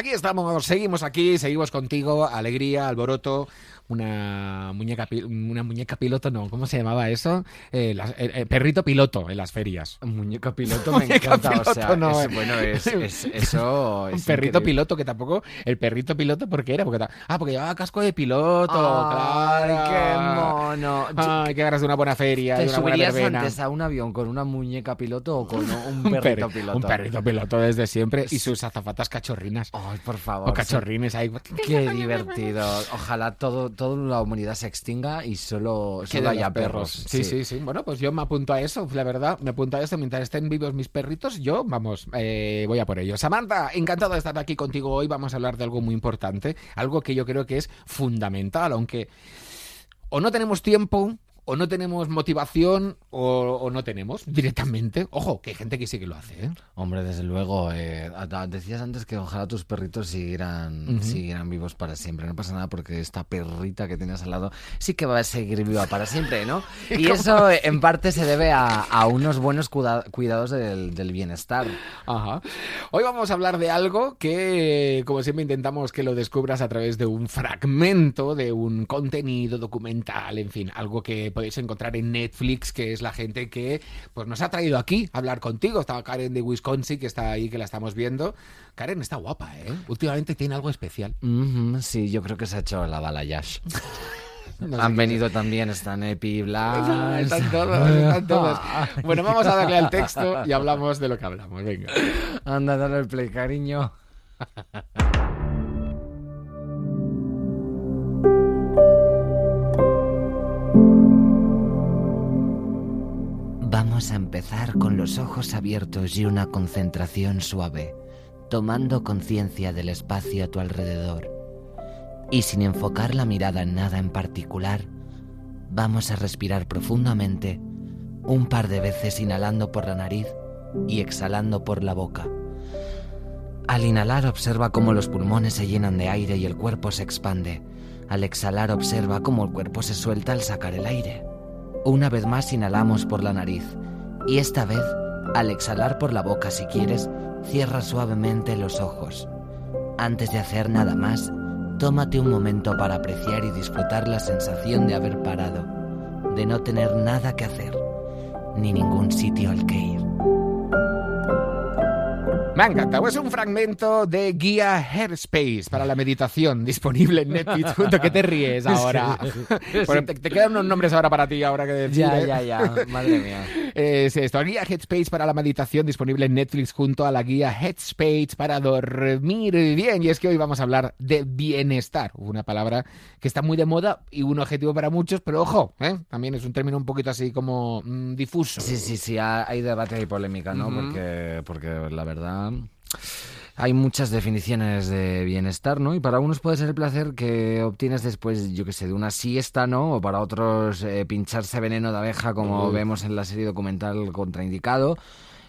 Aquí estamos, seguimos aquí, seguimos contigo, alegría, alboroto, una muñeca una muñeca piloto, no, ¿cómo se llamaba eso? Eh, eh, perrito piloto en las ferias. Muñeca piloto me encanta, o sea, no, es, bueno, es, eso Un perrito piloto que tampoco, el perrito piloto, ¿por qué era? Porque, ah, porque llevaba casco de piloto, Ay, qué mono. Ay, qué ganas de una buena feria, ¿Te de una subirías antes a un avión con una muñeca piloto o con un perrito piloto? Un perrito piloto desde siempre y sus azafatas cachorrinas. Ay, por favor. O cachorrines ahí. Qué divertido. Ojalá todo toda la humanidad se extinga y solo, solo haya perros. Sí, sí, sí, Bueno, pues yo me apunto a eso, la verdad. Me apunto a eso. Mientras estén vivos mis perritos, yo, vamos, eh, voy a por ello. Samantha, encantado de estar aquí contigo hoy. Vamos a hablar de algo muy importante, algo que yo creo que es fundamental, aunque o no tenemos tiempo o no tenemos motivación o, no tenemos directamente. Ojo, que hay gente que sí que lo hace. ¿eh? Hombre, desde luego. Eh, decías antes que ojalá tus perritos siguieran, siguieran vivos para siempre. No pasa nada porque esta perrita que tienes al lado sí que va a seguir viva para siempre, ¿no? Y eso en parte se debe a, unos buenos cuidados del, del, bienestar. Ajá. Hoy vamos a hablar de algo que, como siempre, intentamos que lo descubras a través de un fragmento de un contenido documental, en fin, algo que podéis encontrar en Netflix, que es la gente que pues nos ha traído aquí a hablar contigo. Estaba Karen de Wisconsin, que está ahí, que la estamos viendo. Karen está guapa, ¿eh? Últimamente tiene algo especial. sí, yo creo que se ha hecho la balayage. Han venido también, están Epi, Blas. Están todos, están todos. Bueno, vamos a darle al texto y hablamos de lo que hablamos. Venga. Anda, dale el play, cariño. Vamos a empezar con los ojos abiertos y una concentración suave, tomando conciencia del espacio a tu alrededor. Y sin enfocar la mirada en nada en particular, vamos a respirar profundamente un par de veces inhalando por la nariz y exhalando por la boca. Al inhalar observa cómo los pulmones se llenan de aire y el cuerpo se expande. Al exhalar observa cómo el cuerpo se suelta al sacar el aire. Una vez más inhalamos por la nariz y esta vez, al exhalar por la boca si quieres, cierra suavemente los ojos. Antes de hacer nada más, tómate un momento para apreciar y disfrutar la sensación de haber parado, de no tener nada que hacer, ni ningún sitio al que ir. Encantado. Es un fragmento de guía Headspace para la meditación disponible en Netflix. Junto que te ríes ahora. te, quedan unos nombres ahora para ti, ahora que decir. Ya, ¿eh? ya, ya. Madre mía. Es esto. Guía Headspace para la meditación disponible en Netflix junto a la guía Headspace para dormir bien. Y es que hoy vamos a hablar de bienestar. Una palabra que está muy de moda y un objetivo para muchos, pero ojo, ¿eh? también es un término un poquito así como mm, difuso. Sí, sí, sí. Hay debate y polémica, ¿no? porque, porque la verdad hay muchas definiciones de bienestar, ¿no? Y para unos puede ser el placer que obtienes después, yo qué sé, de una siesta, ¿no? O para otros eh, pincharse veneno de abeja, como vemos en la serie documental Contraindicado.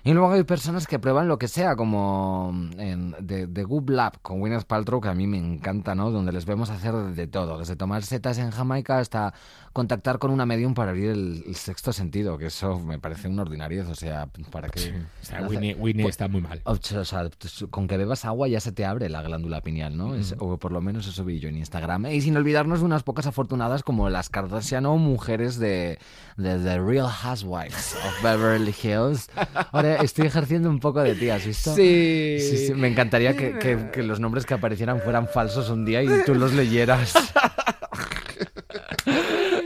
Y luego hay personas que prueban lo que sea, como en The, Good Lab con Gwyneth Paltrow, que a mí me encanta, ¿no? Donde les vemos hacer de todo, desde tomar setas en Jamaica hasta contactar con una medium para abrir el, sexto sentido, que eso me parece un ordinario, o sea, para que... O sea, Winnie, Winnie está muy mal. O sea, con que bebas agua ya se te abre la glándula pineal, ¿no? o por lo menos eso vi yo en Instagram. Y sin olvidarnos de unas pocas afortunadas como las Kardashian o mujeres de, de The Real Housewives of Beverly Hills. Ahora estoy ejerciendo un poco de ti, ¿has visto? Sí. sí, Me encantaría que, que, que los nombres que aparecieran fueran falsos un día y tú los leyeras.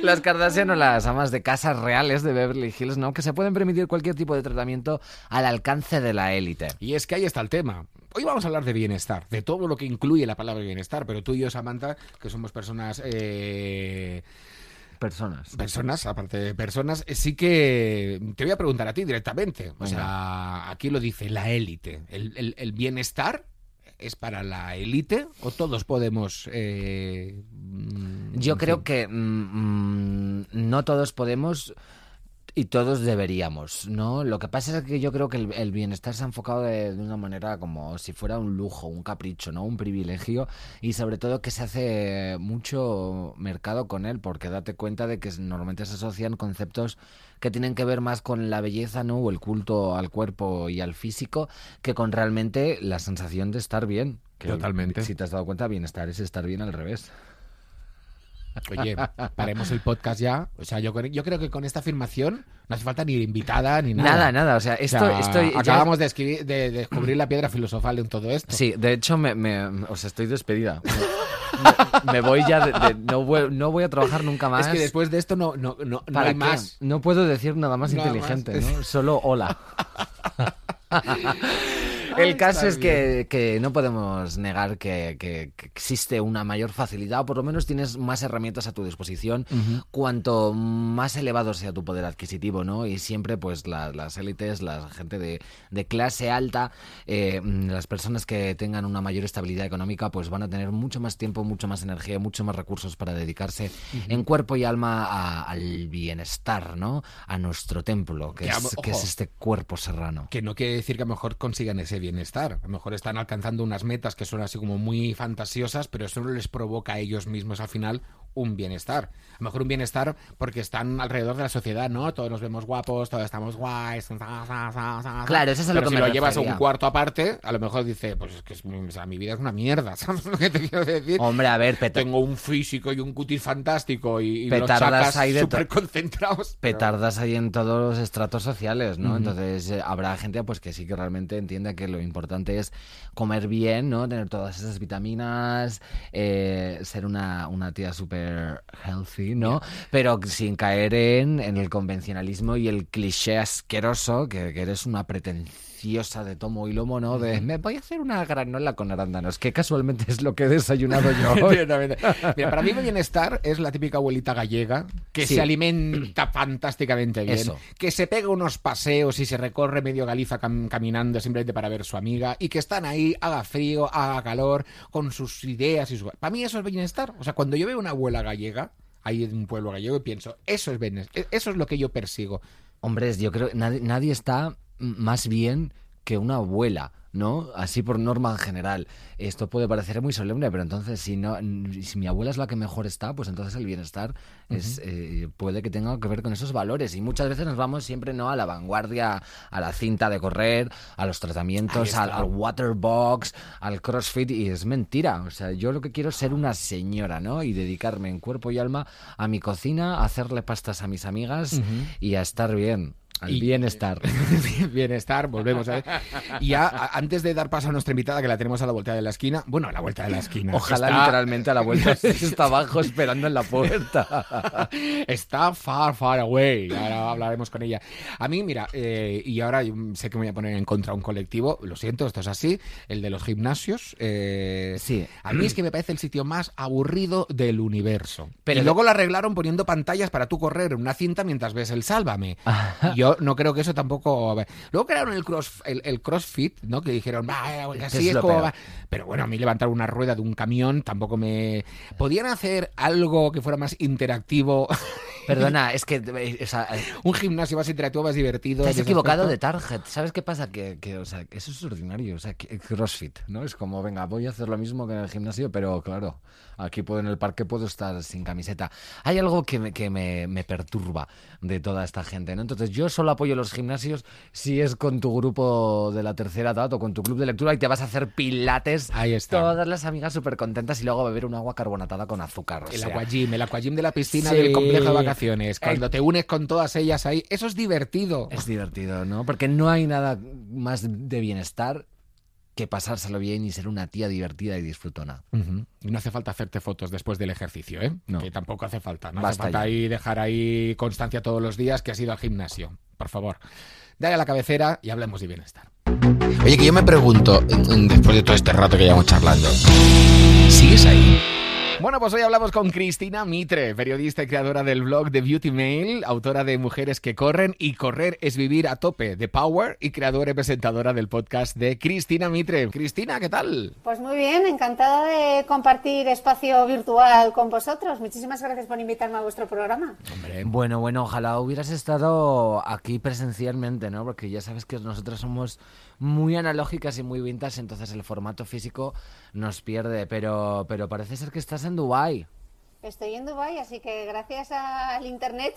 las Kardashian o las amas de casas reales de Beverly Hills, ¿no? Que se pueden permitir cualquier tipo de tratamiento al alcance de la élite. Y es que ahí está el tema. Hoy vamos a hablar de bienestar, de todo lo que incluye la palabra bienestar, pero tú y yo, Samantha, que somos personas... Eh, personas. Personas, aparte de personas, eh, sí que te voy a preguntar a ti directamente. O sea, aquí lo dice la élite. el, bienestar es para la élite o todos podemos eh, yo creo que mm, mm, no todos podemos y todos deberíamos, ¿no? Lo que pasa es que yo creo que el, bienestar se ha enfocado de, una manera como si fuera un lujo, un capricho, ¿no? Un privilegio y sobre todo que se hace mucho mercado con él porque date cuenta de que normalmente se asocian conceptos que tienen que ver más con la belleza, ¿no? O el culto al cuerpo y al físico que con realmente la sensación de estar bien Que Totalmente. Si te has dado cuenta, bienestar es estar bien al revés. Oye, paremos el podcast ya. O sea, yo, creo que con esta afirmación no hace falta ni invitada ni nada. Nada, nada. O sea, O esto, sea, esto ya- acabamos de, escribir- de- de descubrir la piedra filosofal en todo esto. Sí, de hecho, me, me- o sea, estoy despedida. Me, me voy ya, de, de- no, voy, no voy a trabajar nunca más. Es que después de esto no, no, no, no ¿Para hay qué? más. No puedo decir nada más Nada inteligente, más. ¿no? Solo hola. El caso es que, que no podemos negar que, que- que existe una mayor facilidad, o por lo menos tienes más herramientas a tu disposición, cuanto más elevado sea tu poder adquisitivo, ¿no? Y siempre, pues, la- las élites, la gente de, de clase alta, eh, las personas que tengan una mayor estabilidad económica, pues van a tener mucho más tiempo, mucho más energía, mucho más recursos para dedicarse en cuerpo y alma a- al bienestar, ¿no? A nuestro templo, que, Que, es, ojo. que es este cuerpo serrano. Que no quiere decir que a lo mejor consigan ese bienestar. A lo mejor están alcanzando unas metas que son así como muy fantasiosas, pero eso no les provoca a ellos mismos al final un bienestar. A lo mejor un bienestar porque están alrededor de la sociedad, ¿no? Todos nos vemos guapos, todos estamos guays. Claro, eso es lo que si me lo llevas a un cuarto aparte, a lo mejor dice, pues es que es- o sea, mi vida es una mierda, ¿sabes lo que te quiero decir? Hombre, a ver, peta- Tengo un físico y un cutis fantástico y, y Petardas de to- súper concentrados. petardas hay en todos los estratos sociales, ¿no? Entonces eh, habrá gente pues que sí que realmente entiende que lo importante es comer bien, ¿no? Tener todas esas vitaminas, eh, ser una, una tía súper healthy, ¿no? Pero sin caer en, en el convencionalismo y el cliché asqueroso que, que eres una pretenciosa de tomo y lomo, ¿no? De me voy a hacer una granola con arándanos, que casualmente es lo que he desayunado yo hoy. Mira, para mí bienestar es la típica abuelita gallega que Sí. se alimenta fantásticamente bien, Eso. que se pega unos paseos y se recorre medio Galiza cam- caminando simplemente para ver a su amiga y que están ahí, haga frío, haga calor, con sus ideas y su... Para mí eso es bienestar. O sea, cuando yo veo una abuela gallega, ahí en un pueblo gallego, pienso, eso es bienestar, eso es lo que yo persigo. Hombres, yo creo que nadie, nadie está más bien que una abuela, ¿no? Así por norma en general. Esto puede parecer muy solemne, pero entonces si no, si mi abuela es la que mejor está, pues entonces el bienestar es, eh, puede que tenga que ver con esos valores. Y muchas veces nos vamos siempre no a la vanguardia, a la cinta de correr, a los tratamientos, al, al waterbox, al crossfit, y es mentira. O sea, yo lo que quiero es ser una señora, ¿no? Y dedicarme en cuerpo y alma a mi cocina, a hacerle pastas a mis amigas y a estar bien. Al Y- bienestar. Bienestar, volvemos a ver. Y ya, a- antes de dar paso a nuestra invitada, que la tenemos a la vuelta de la esquina, bueno, a la vuelta de la esquina. Ojalá Está- literalmente a la vuelta está abajo esperando en la puerta. Está far, far away. Ahora hablaremos con ella. A mí, mira, eh, y ahora sé que me voy a poner en contra un colectivo, lo siento, esto es así, el de los gimnasios. eh, Sí. A mí es que me parece el sitio más aburrido del universo. Pero y luego lo arreglaron poniendo pantallas para tú correr en una cinta mientras ves el Sálvame. Yo no creo que eso tampoco... Luego crearon el, cross, el, el CrossFit, ¿no? Que dijeron, va, Que así es como va. Pero bueno, a mí levantar una rueda de un camión tampoco me... ¿Podían hacer algo que fuera más interactivo? Perdona, es que eh, o sea, eh, un gimnasio más interactivo, más divertido. te has en ese equivocado aspecto? de target. ¿Sabes qué pasa? Que, que, o sea, eso es ordinario. O sea, que- CrossFit, ¿no? Es como, venga, voy a hacer lo mismo que en el gimnasio, pero claro, aquí puedo en el parque puedo estar sin camiseta. Hay algo que me, que me, me perturba de toda esta gente, ¿no? Entonces yo solo apoyo los gimnasios si es con tu grupo de la tercera edad o con tu club de lectura y te vas a hacer pilates. Ahí está. Todas las amigas súper contentas y luego beber un agua carbonatada con azúcar. o El sea. aquagym, el aquagym de la piscina Sí. del complejo de vacaciones. Cuando Eh. te unes con todas ellas ahí, eso es divertido. Es divertido, ¿no? Porque no hay nada más de bienestar que pasárselo bien y ser una tía divertida y disfrutona. Y no hace falta hacerte fotos después del ejercicio, ¿eh? No. Que tampoco hace falta. No Basta hace falta ya. ahí dejar ahí constancia todos los días que has ido al gimnasio. Por favor. Dale a la cabecera y hablemos de bienestar. Oye, que yo me pregunto, después de todo este rato que llevamos charlando, ¿sigues ahí? Bueno, pues hoy hablamos con Cristina Mitre, periodista y creadora del blog de Beauty Mail, autora de Mujeres que corren y correr es vivir a tope de Power y creadora y presentadora del podcast de Cristina Mitre. Cristina, ¿qué tal? Pues muy bien, encantada de compartir espacio virtual con vosotros. Muchísimas gracias por invitarme a vuestro programa. Hombre, Bueno, bueno, ojalá hubieras estado aquí presencialmente, ¿no? Porque ya sabes que nosotros somos muy analógicas y muy vintage, entonces el formato físico nos pierde, pero, pero parece ser que estás en Dubái. Estoy en Dubai, así que gracias al internet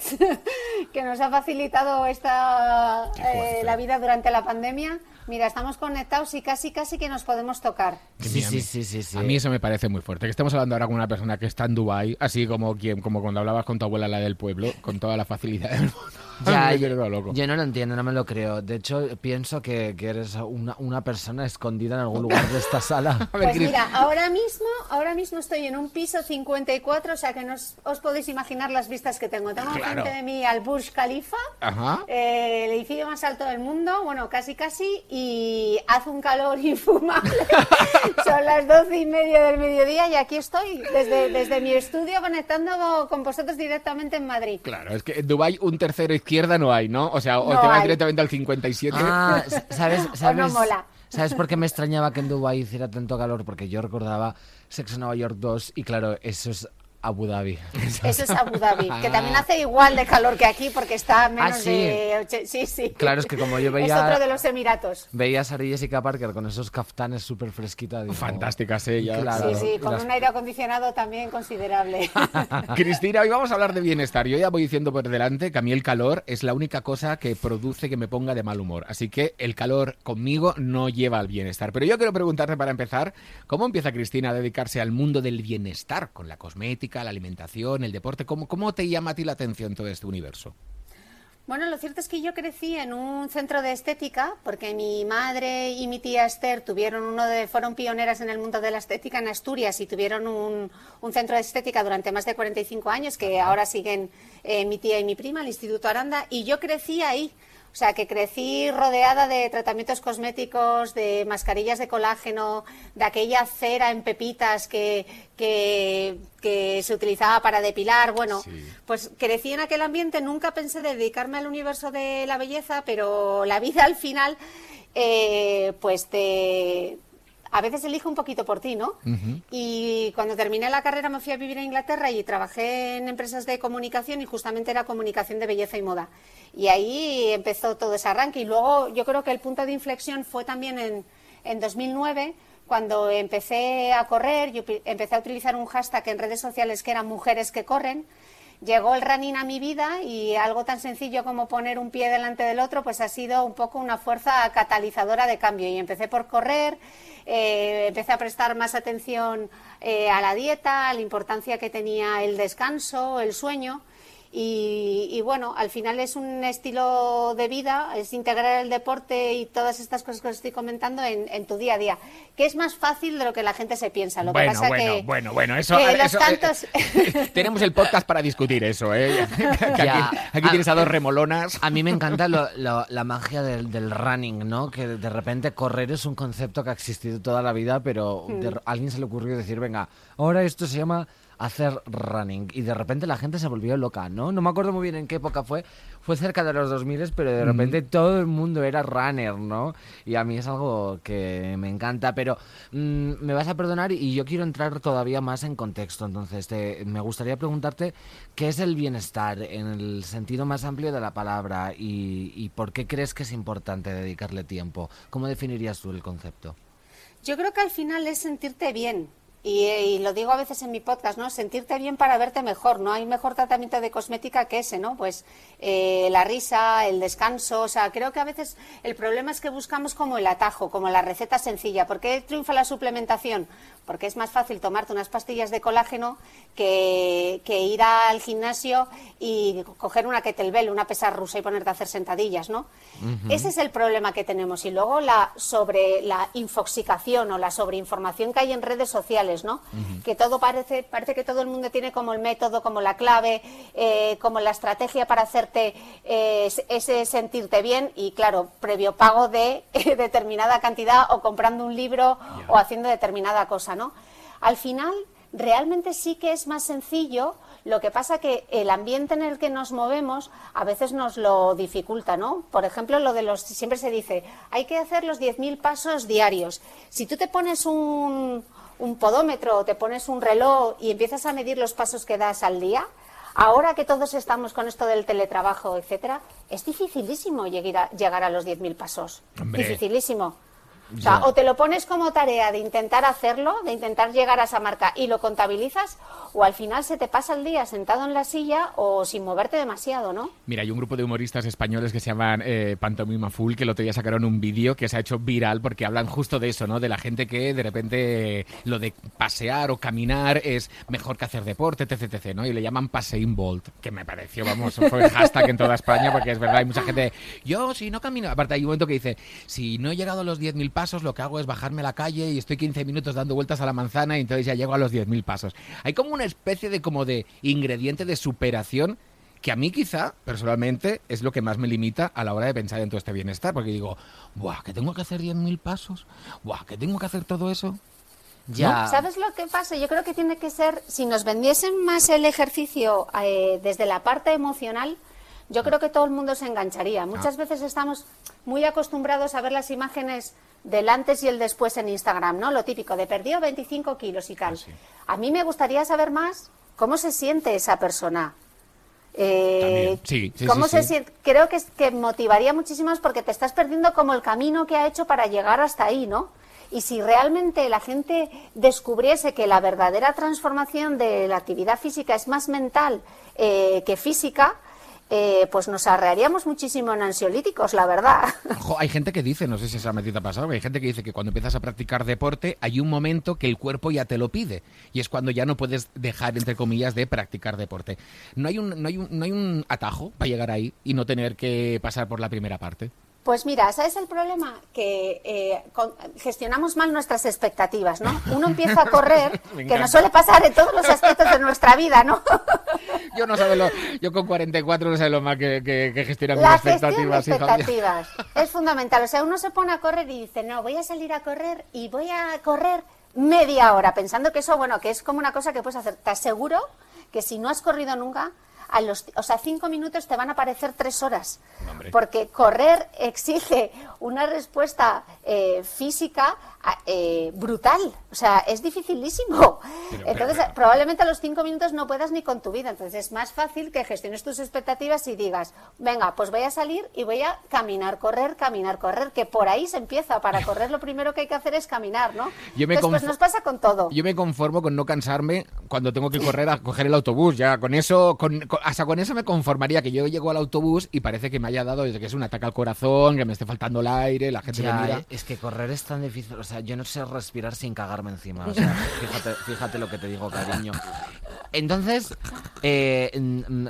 que nos ha facilitado esta eh, la vida durante la pandemia, mira, estamos conectados y casi casi que nos podemos tocar. Sí, sí, sí, sí, sí. A mí eso me parece muy fuerte. Que estemos hablando ahora con una persona que está en Dubai, así como quien, como cuando hablabas con tu abuela la del pueblo, con toda la facilidad del mundo. Ya, Me yo, loco. yo no lo entiendo, no me lo creo. De hecho, pienso que, que eres una, una persona escondida en algún lugar de esta sala. Pues mira, ahora mismo, ahora mismo estoy en un piso 54, o sea que no os, os podéis imaginar las vistas que tengo. Tengo Claro. enfrente de mí al Burj Khalifa, Ajá. eh, el edificio más alto del mundo, bueno, casi casi, y hace un calor infumable. Son las doce y media del mediodía y aquí estoy, desde, desde mi estudio, conectando con vosotros directamente en Madrid. Claro, es que en Dubai un tercero izquierda no hay, ¿no? O sea, o No te vas hay. directamente al 57. Ah, ¿sabes? O ¿Sabes? no mola. ¿Sabes por qué me extrañaba que en Dubái hiciera tanto calor? Porque yo recordaba Sexo Nueva York 2 y claro, eso es Abu Dhabi. Eso es Abu Dhabi, que también hace igual de calor que aquí porque está a menos Ah, sí. de... oche- Sí, sí. Claro, es que como yo Es veía- otro de los Emiratos. Veía a Sarah Jessica Parker con esos kaftanes súper fresquita. digo, Fantásticas ellas. Claro. Sí, sí, con las- un aire acondicionado también considerable. Cristina, hoy vamos a hablar de bienestar. Yo ya voy diciendo por delante que a mí el calor es la única cosa que produce que me ponga de mal humor. Así que el calor conmigo no lleva al bienestar. Pero yo quiero preguntarte para empezar, ¿cómo empieza Cristina a dedicarse al mundo del bienestar? Con la cosmética, la alimentación, el deporte. ¿Cómo, cómo te llama a ti la atención todo este universo? Bueno, lo cierto es que yo crecí en un centro de estética porque mi madre y mi tía Esther tuvieron uno de, fueron pioneras en el mundo de la estética en Asturias y tuvieron un, un centro de estética durante más de 45 años que ahora siguen eh, mi tía y mi prima, el Instituto Aranda, y yo crecí ahí. O sea, que crecí rodeada de tratamientos cosméticos, de mascarillas de colágeno, de aquella cera en pepitas que, que, que se utilizaba para depilar. Bueno, pues crecí en aquel ambiente, nunca pensé de dedicarme al universo de la belleza, pero la vida al final, eh, pues te, a veces elige un poquito por ti, ¿no? Y cuando terminé la carrera me fui a vivir a Inglaterra y trabajé en empresas de comunicación y justamente era comunicación de belleza y moda. Y ahí empezó todo ese arranque. Y luego yo creo que el punto de inflexión fue también en, en 2009 cuando empecé a correr, yo empecé a utilizar un hashtag en redes sociales que era mujeres que corren. Llegó el running a mi vida y algo tan sencillo como poner un pie delante del otro, pues ha sido un poco una fuerza catalizadora de cambio. Y empecé por correr, eh, empecé a prestar más atención eh, a la dieta, a la importancia que tenía el descanso, el sueño. Y, y bueno, al final es un estilo de vida, es integrar el deporte y todas estas cosas que os estoy comentando en, en tu día a día, que es más fácil de lo que la gente se piensa. Lo bueno, que pasa bueno, que, bueno, bueno, eso, que los eso, eh, cantos... tenemos el podcast para discutir eso, ¿eh? Aquí, Ya. aquí tienes a dos remolonas. A mí me encanta lo- lo- la magia del, del running, ¿no? Que de repente correr es un concepto que ha existido toda la vida, pero de- a alguien se le ocurrió decir, venga, ahora esto se llama hacer running. Y de repente la gente se volvió loca, ¿no? No me acuerdo muy bien en qué época fue. Fue cerca de los 2000, pero de repente todo el mundo era runner, ¿no? Y a mí es algo que me encanta, pero mm, me vas a perdonar y yo quiero entrar todavía más en contexto. Entonces, te- me gustaría preguntarte qué es el bienestar en el sentido más amplio de la palabra y, y por qué crees que es importante dedicarle tiempo. ¿Cómo definirías tú el concepto? Yo creo que al final es sentirte bien. Y, y lo digo a veces en mi podcast, ¿no? Sentirte bien para verte mejor. No hay mejor tratamiento de cosmética que ese, ¿no? Pues eh, la risa, el descanso. O sea, creo que a veces el problema es que buscamos como el atajo, como la receta sencilla. ¿Por qué triunfa la suplementación? Porque es más fácil tomarte unas pastillas de colágeno que, que ir al gimnasio y coger una kettlebell, una pesa rusa y ponerte a hacer sentadillas, ¿no? Ese es el problema que tenemos. Y luego la sobre la infoxicación o la sobreinformación que hay en redes sociales, ¿no? Que todo parece, parece que todo el mundo tiene como el método, como la clave, eh, como la estrategia para hacerte eh, ese sentirte bien y claro, previo pago de determinada cantidad o comprando un libro o haciendo determinada cosa, ¿no? Al final, realmente sí que es más sencillo. Lo que pasa que el ambiente en el que nos movemos a veces nos lo dificulta, ¿no? Por ejemplo, lo de los siempre se dice, hay que hacer los 10.000 pasos diarios. Si tú te pones un, un podómetro, te pones un reloj y empiezas a medir los pasos que das al día, ahora que todos estamos con esto del teletrabajo, etcétera, es dificilísimo llegar a, llegar a los 10.000 pasos. Hombre. Dificilísimo. O sea, o te lo pones como tarea de intentar hacerlo, de intentar llegar a esa marca y lo contabilizas, o al final se te pasa el día sentado en la silla o sin moverte demasiado, ¿no? Mira, hay un grupo de humoristas españoles que se llaman eh, Pantomima Full, que el otro día sacaron un vídeo que se ha hecho viral porque hablan justo de eso, ¿no? De la gente que de repente lo de pasear o caminar es mejor que hacer deporte, etc, etc, ¿no? Y le llaman Pasein Bolt, que me pareció, vamos, fue hashtag en toda España porque es verdad, hay mucha gente, yo si no camino, aparte hay un momento que dice, si no he llegado a los 10.000 pasos, lo que hago es bajarme a la calle y estoy 15 minutos dando vueltas a la manzana y entonces ya llego a los 10.000 pasos. Hay como una especie de como de ingrediente de superación que a mí quizá, personalmente, es lo que más me limita a la hora de pensar en todo este bienestar, porque digo, buah, que tengo que hacer 10.000 pasos, buah, que tengo que hacer todo eso. Ya. ¿Sabes lo que pasa? Yo creo que tiene que ser, si nos vendiesen más el ejercicio eh, desde la parte emocional, yo creo que todo el mundo se engancharía. Muchas Ah. veces estamos muy acostumbrados a ver las imágenes del antes y el después en Instagram, ¿no? Lo típico de perdió 25 kilos y tal. Ah, sí. A mí me gustaría saber más cómo se siente esa persona. Eh. Sí, sí, ¿cómo sí, se siente? Creo que, es- que motivaría muchísimo porque te estás perdiendo como el camino que ha hecho para llegar hasta ahí, ¿no? Y si realmente la gente descubriese que la verdadera transformación de la actividad física es más mental eh, que física, eh, pues nos arrearíamos muchísimo en ansiolíticos, la verdad. Ojo, hay gente que dice, no sé si esa metida ha pasado, hay gente que dice que cuando empiezas a practicar deporte hay un momento que el cuerpo ya te lo pide y es cuando ya no puedes dejar, entre comillas, de practicar deporte. No hay un, no hay un, no hay un atajo para llegar ahí y no tener que pasar por la primera parte. Pues mira, ¿sabes el problema? Que eh, con- gestionamos mal nuestras expectativas, ¿no? Uno empieza a correr, que nos suele pasar en todos los aspectos de nuestra vida, ¿no? Yo no sabe lo, yo con 44 no sé lo más que, que, que gestionar mis de expectativas. hija mía. expectativas es fundamental. O sea, uno se pone a correr y dice, no, voy a salir a correr y voy a correr media hora, pensando que eso, bueno, que es como una cosa que puedes hacer. Te aseguro que si no has corrido nunca, a los, o sea, cinco minutos te van a parecer tres horas. Hombre. Porque correr exige una respuesta eh, física eh, brutal. O sea, es dificilísimo. Pero, Entonces, pero- probablemente a los cinco minutos no puedas ni con tu vida. Entonces, es más fácil que gestiones tus expectativas y digas, venga, pues voy a salir y voy a caminar, correr, caminar, correr, que por ahí se empieza. Para correr lo primero que hay que hacer es caminar, ¿no? Yo me Entonces, pues nos pasa con todo. Yo me conformo con no cansarme cuando tengo que correr a coger el autobús. Ya con eso, con, con- hasta con eso me conformaría que yo llego al autobús y parece que me haya dado desde que es un ataque al corazón, que me esté faltando el aire, la gente Ya, me mira. eh, es que correr es tan difícil. O sea, yo no sé respirar sin cagarme encima. O sea, fíjate, fíjate lo que te digo, cariño. Entonces, eh,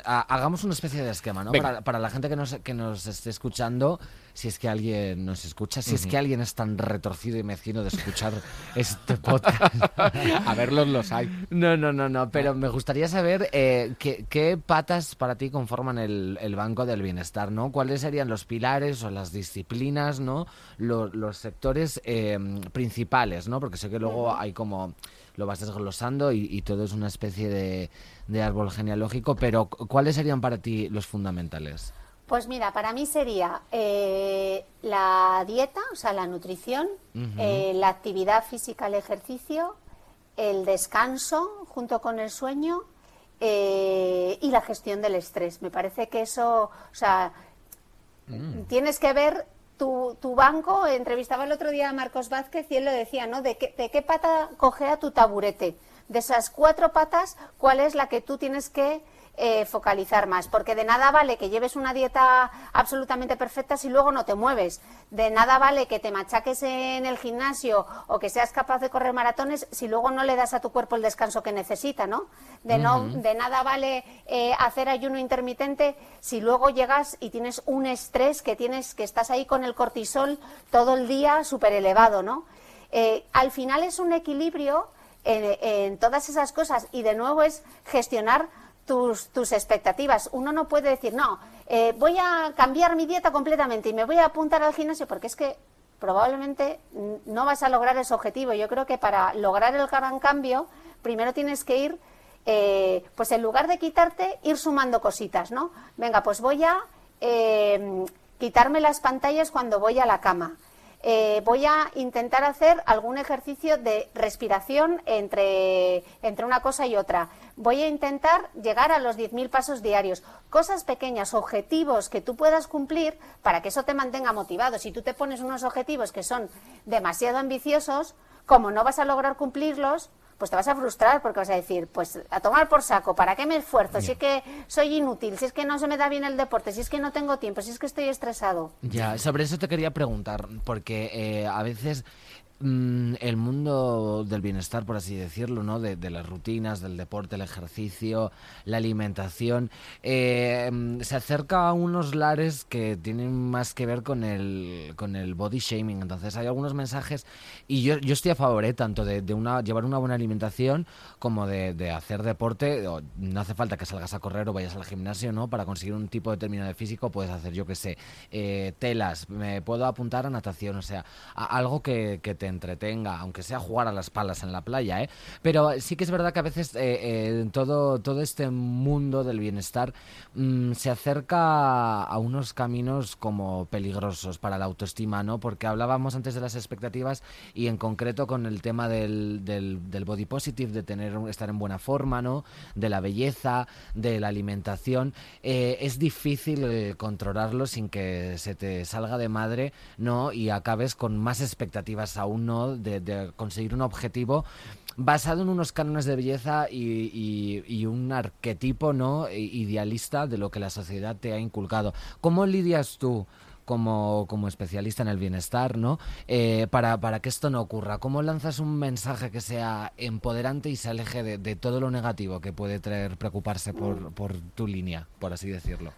ha- hagamos una especie de esquema, ¿no? Para, para la gente que nos, que nos esté escuchando, si es que alguien nos escucha, si es que alguien es tan retorcido y mezquino de escuchar este podcast. A verlos los hay. No, no, no, no, pero me gustaría saber eh, qué, qué patas para ti conforman el, el Banco del Bienestar, ¿no? ¿Cuáles serían los pilares o las disciplinas, ¿no? Lo- los sectores eh, principales, ¿no? Porque sé que luego hay como lo vas desglosando y, y todo es una especie de, de árbol genealógico, pero cu- ¿cuáles serían para ti los fundamentales? Pues mira, para mí sería eh, la dieta, o sea, la nutrición, eh, la actividad física, el ejercicio, el descanso junto con el sueño eh, y la gestión del estrés. Me parece que eso, o sea, tienes que ver tu, tu banco. Entrevistaba el otro día a Marcos Vázquez y él lo decía, ¿no? ¿De qué, de qué pata cojea tu taburete? De esas cuatro patas, ¿cuál es la que tú tienes que eh, focalizar más? Porque de nada vale que lleves una dieta absolutamente perfecta si luego no te mueves. De nada vale que te machaques en el gimnasio o que seas capaz de correr maratones si luego no le das a tu cuerpo el descanso que necesita, ¿no? De, no, de nada vale eh, hacer ayuno intermitente si luego llegas y tienes un estrés que tienes, que estás ahí con el cortisol todo el día súper elevado, ¿no? Eh, al final es un equilibrio en, en todas esas cosas y de nuevo es gestionar tus, tus expectativas. Uno no puede decir, no, eh, voy a cambiar mi dieta completamente y me voy a apuntar al gimnasio porque es que probablemente no vas a lograr ese objetivo. Yo creo que para lograr el gran cambio, primero tienes que ir, eh, pues en lugar de quitarte, ir sumando cositas, ¿no? Venga, pues voy a eh, quitarme las pantallas cuando voy a la cama. Eh, voy a intentar hacer algún ejercicio de respiración entre, entre una cosa y otra. Voy a intentar llegar a los 10.000 pasos diarios. Cosas pequeñas, objetivos que tú puedas cumplir para que eso te mantenga motivado. Si tú te pones unos objetivos que son demasiado ambiciosos, como no vas a lograr cumplirlos, pues te vas a frustrar porque vas a decir, pues a tomar por saco, ¿para qué me esfuerzo? Si es que soy inútil, si es que no se me da bien el deporte, si es que no tengo tiempo, si es que estoy estresado. Ya, sobre eso te quería preguntar, porque eh, a veces Mm, el mundo del bienestar, por así decirlo, ¿no? De, las rutinas, del deporte, el ejercicio, la alimentación, eh, se acerca a unos lares que tienen más que ver con el, con el body shaming. Entonces hay algunos mensajes y yo, yo estoy a favor ¿eh? tanto de, una, llevar una buena alimentación como de, hacer deporte. No hace falta que salgas a correr o vayas al gimnasio, ¿no? Para conseguir un tipo determinado de físico puedes hacer, yo que sé, eh, telas, me puedo apuntar a natación, o sea, algo que, que te entretenga, aunque sea jugar a las palas en la playa, ¿eh? Pero sí que es verdad que a veces eh, eh, todo, todo este mundo del bienestar mm, se acerca a unos caminos como peligrosos para la autoestima, ¿no? Porque hablábamos antes de las expectativas y en concreto con el tema del, del, body positive, de tener estar en buena forma, ¿no? De la belleza, de la alimentación. es difícil controlarlo sin que se te salga de madre, ¿no? Y acabes con más expectativas aún de, conseguir un objetivo basado en unos cánones de belleza y, un arquetipo no idealista de lo que la sociedad te ha inculcado. ¿Cómo lidias tú? Como, como, especialista en el bienestar, ¿no? Eh, para, para, que esto no ocurra. ¿Cómo lanzas un mensaje que sea empoderante y se aleje de, todo lo negativo que puede traer preocuparse por, por, tu línea, por así decirlo?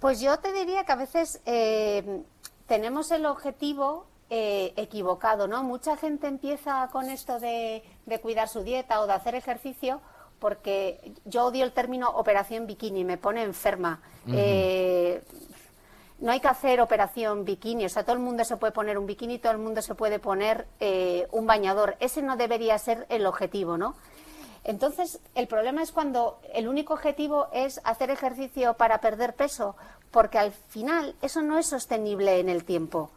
Pues yo te diría que a veces eh, tenemos el objetivo eh, equivocado, ¿no? Mucha gente empieza con esto de, cuidar su dieta o de hacer ejercicio porque yo odio el término operación bikini, me pone enferma. Eh, no hay que hacer operación bikini, o sea, todo el mundo se puede poner un bikini, todo el mundo se puede poner eh, un bañador. Ese no debería ser el objetivo, ¿no? Entonces, el problema es cuando el único objetivo es hacer ejercicio para perder peso, porque al final eso no es sostenible en el tiempo.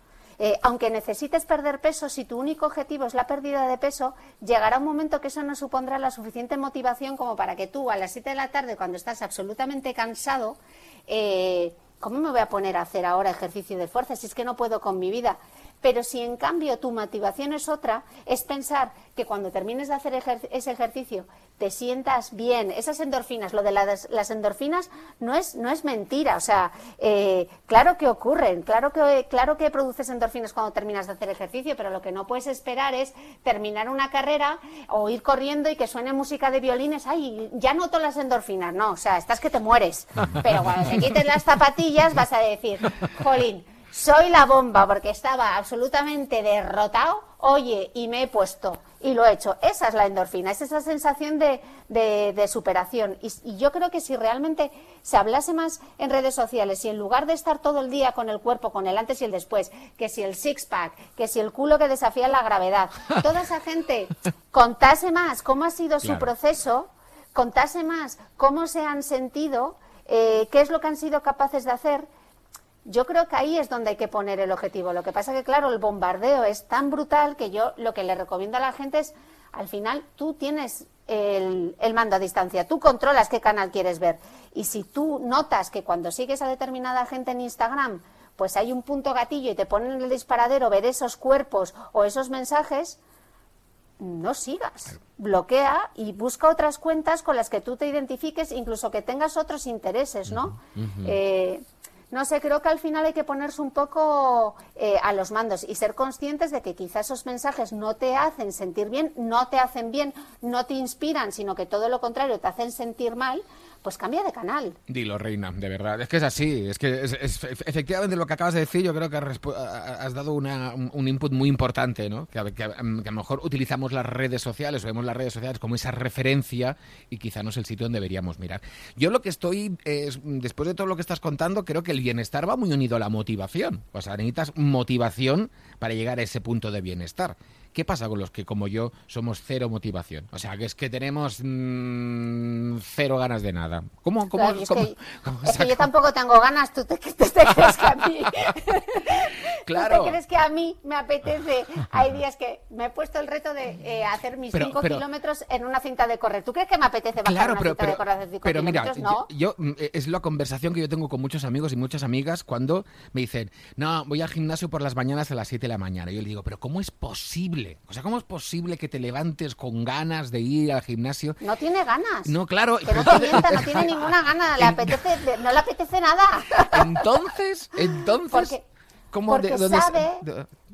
Eh, aunque necesites perder peso, si tu único objetivo es la pérdida de peso, llegará un momento que eso no supondrá la suficiente motivación como para que tú a las 7 de la tarde, cuando estás absolutamente cansado, eh, ¿cómo me voy a poner a hacer ahora ejercicio de fuerza si es que no puedo con mi vida? Pero si en cambio tu motivación es otra, es pensar que cuando termines de hacer ese ejercicio te sientas bien, esas endorfinas, lo de las, endorfinas no es, no es mentira, o sea, eh, claro que ocurren, claro que, claro que produces endorfinas cuando terminas de hacer ejercicio, pero lo que no puedes esperar es terminar una carrera o ir corriendo y que suene música de violines, ay, ya noto las endorfinas, no, o sea, estás que te mueres, pero cuando te quites las zapatillas vas a decir, jolín, soy la bomba porque estaba absolutamente derrotado, oye, y me he puesto y lo he hecho. Esa es la endorfina, es esa sensación de, de, superación. Y, yo creo que si realmente se hablase más en redes sociales y en lugar de estar todo el día con el cuerpo, con el antes y el después, que si el six-pack, que si el culo que desafía la gravedad, toda esa gente contase más cómo ha sido su proceso, contase más cómo se han sentido, eh, qué es lo que han sido capaces de hacer, yo creo que ahí es donde hay que poner el objetivo. Lo que pasa que, claro, el bombardeo es tan brutal que yo lo que le recomiendo a la gente es, al final, tú tienes el, mando a distancia, tú controlas qué canal quieres ver. Y si tú notas que cuando sigues a determinada gente en Instagram, pues hay un punto gatillo y te ponen en el disparadero ver esos cuerpos o esos mensajes, no sigas. Bloquea y busca otras cuentas con las que tú te identifiques, incluso que tengas otros intereses, ¿no? No sé, creo que al final hay que ponerse un poco eh, a los mandos y ser conscientes de que quizás esos mensajes no te hacen sentir bien, no te hacen bien, no te inspiran, sino que todo lo contrario te hacen sentir mal pues cambia de canal. Dilo, Reina, de verdad. Es que es así. Es que es, efectivamente lo que acabas de decir, yo creo que has, dado un, input muy importante, ¿no? Que, a lo mejor utilizamos las redes sociales o vemos las redes sociales como esa referencia y quizá no es el sitio donde deberíamos mirar. Yo lo que estoy, después de todo lo que estás contando, creo que el bienestar va muy unido a la motivación. O sea, necesitas motivación para llegar a ese punto de bienestar ¿Qué pasa con los que, como yo, somos cero motivación? O sea, que es que tenemos mm, cero ganas de nada. ¿Cómo, cómo, Claro, es, que, cómo es que yo tampoco tengo ganas, tú te, crees que a mí. Claro. ¿Tú te crees que a mí me apetece? Hay días que me he puesto el reto de eh, hacer mis Pero- 5 pero- kilómetros en una cinta de correr. ¿Tú crees que me apetece bajar Claro, una pero, cinta pero, de correr 5 pero mira, kilómetros? yo, mm, eh, es la conversación que yo tengo con muchos amigos y muchas amigas cuando me dicen, no, voy al gimnasio por las mañanas a las 7 de la mañana. Y yo le digo, pero ¿cómo es posible? O sea, ¿cómo es posible que te levantes con ganas de ir al gimnasio? No tiene ganas. No, claro. Que no te mienta, no tiene ninguna gana, le apetece, no le apetece nada. Entonces, entonces, Porque, ¿cómo porque de- dónde es- sabe,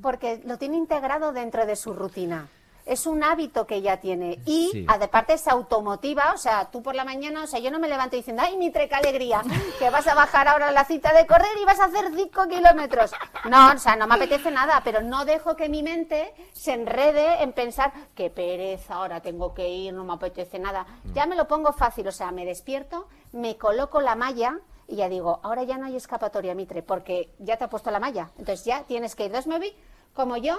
porque lo tiene integrado dentro de su rutina. Es un hábito que ya tiene. Y Sí. aparte se automotiva, o sea, tú por la mañana, o sea, yo no me levanto diciendo, ay, Mitre, qué alegría, que vas a bajar ahora la cita de correr y vas a hacer 5 kilómetros. No, o sea, no me apetece nada, pero no dejo que mi mente se enrede en pensar, qué pereza, ahora tengo que ir, no me apetece nada. Ya me lo pongo fácil, o sea, me despierto, me coloco la malla y ya digo, ahora ya no hay escapatoria, Mitre, porque ya te ha puesto la malla. Entonces ya tienes que ir. Entonces me vi como yo,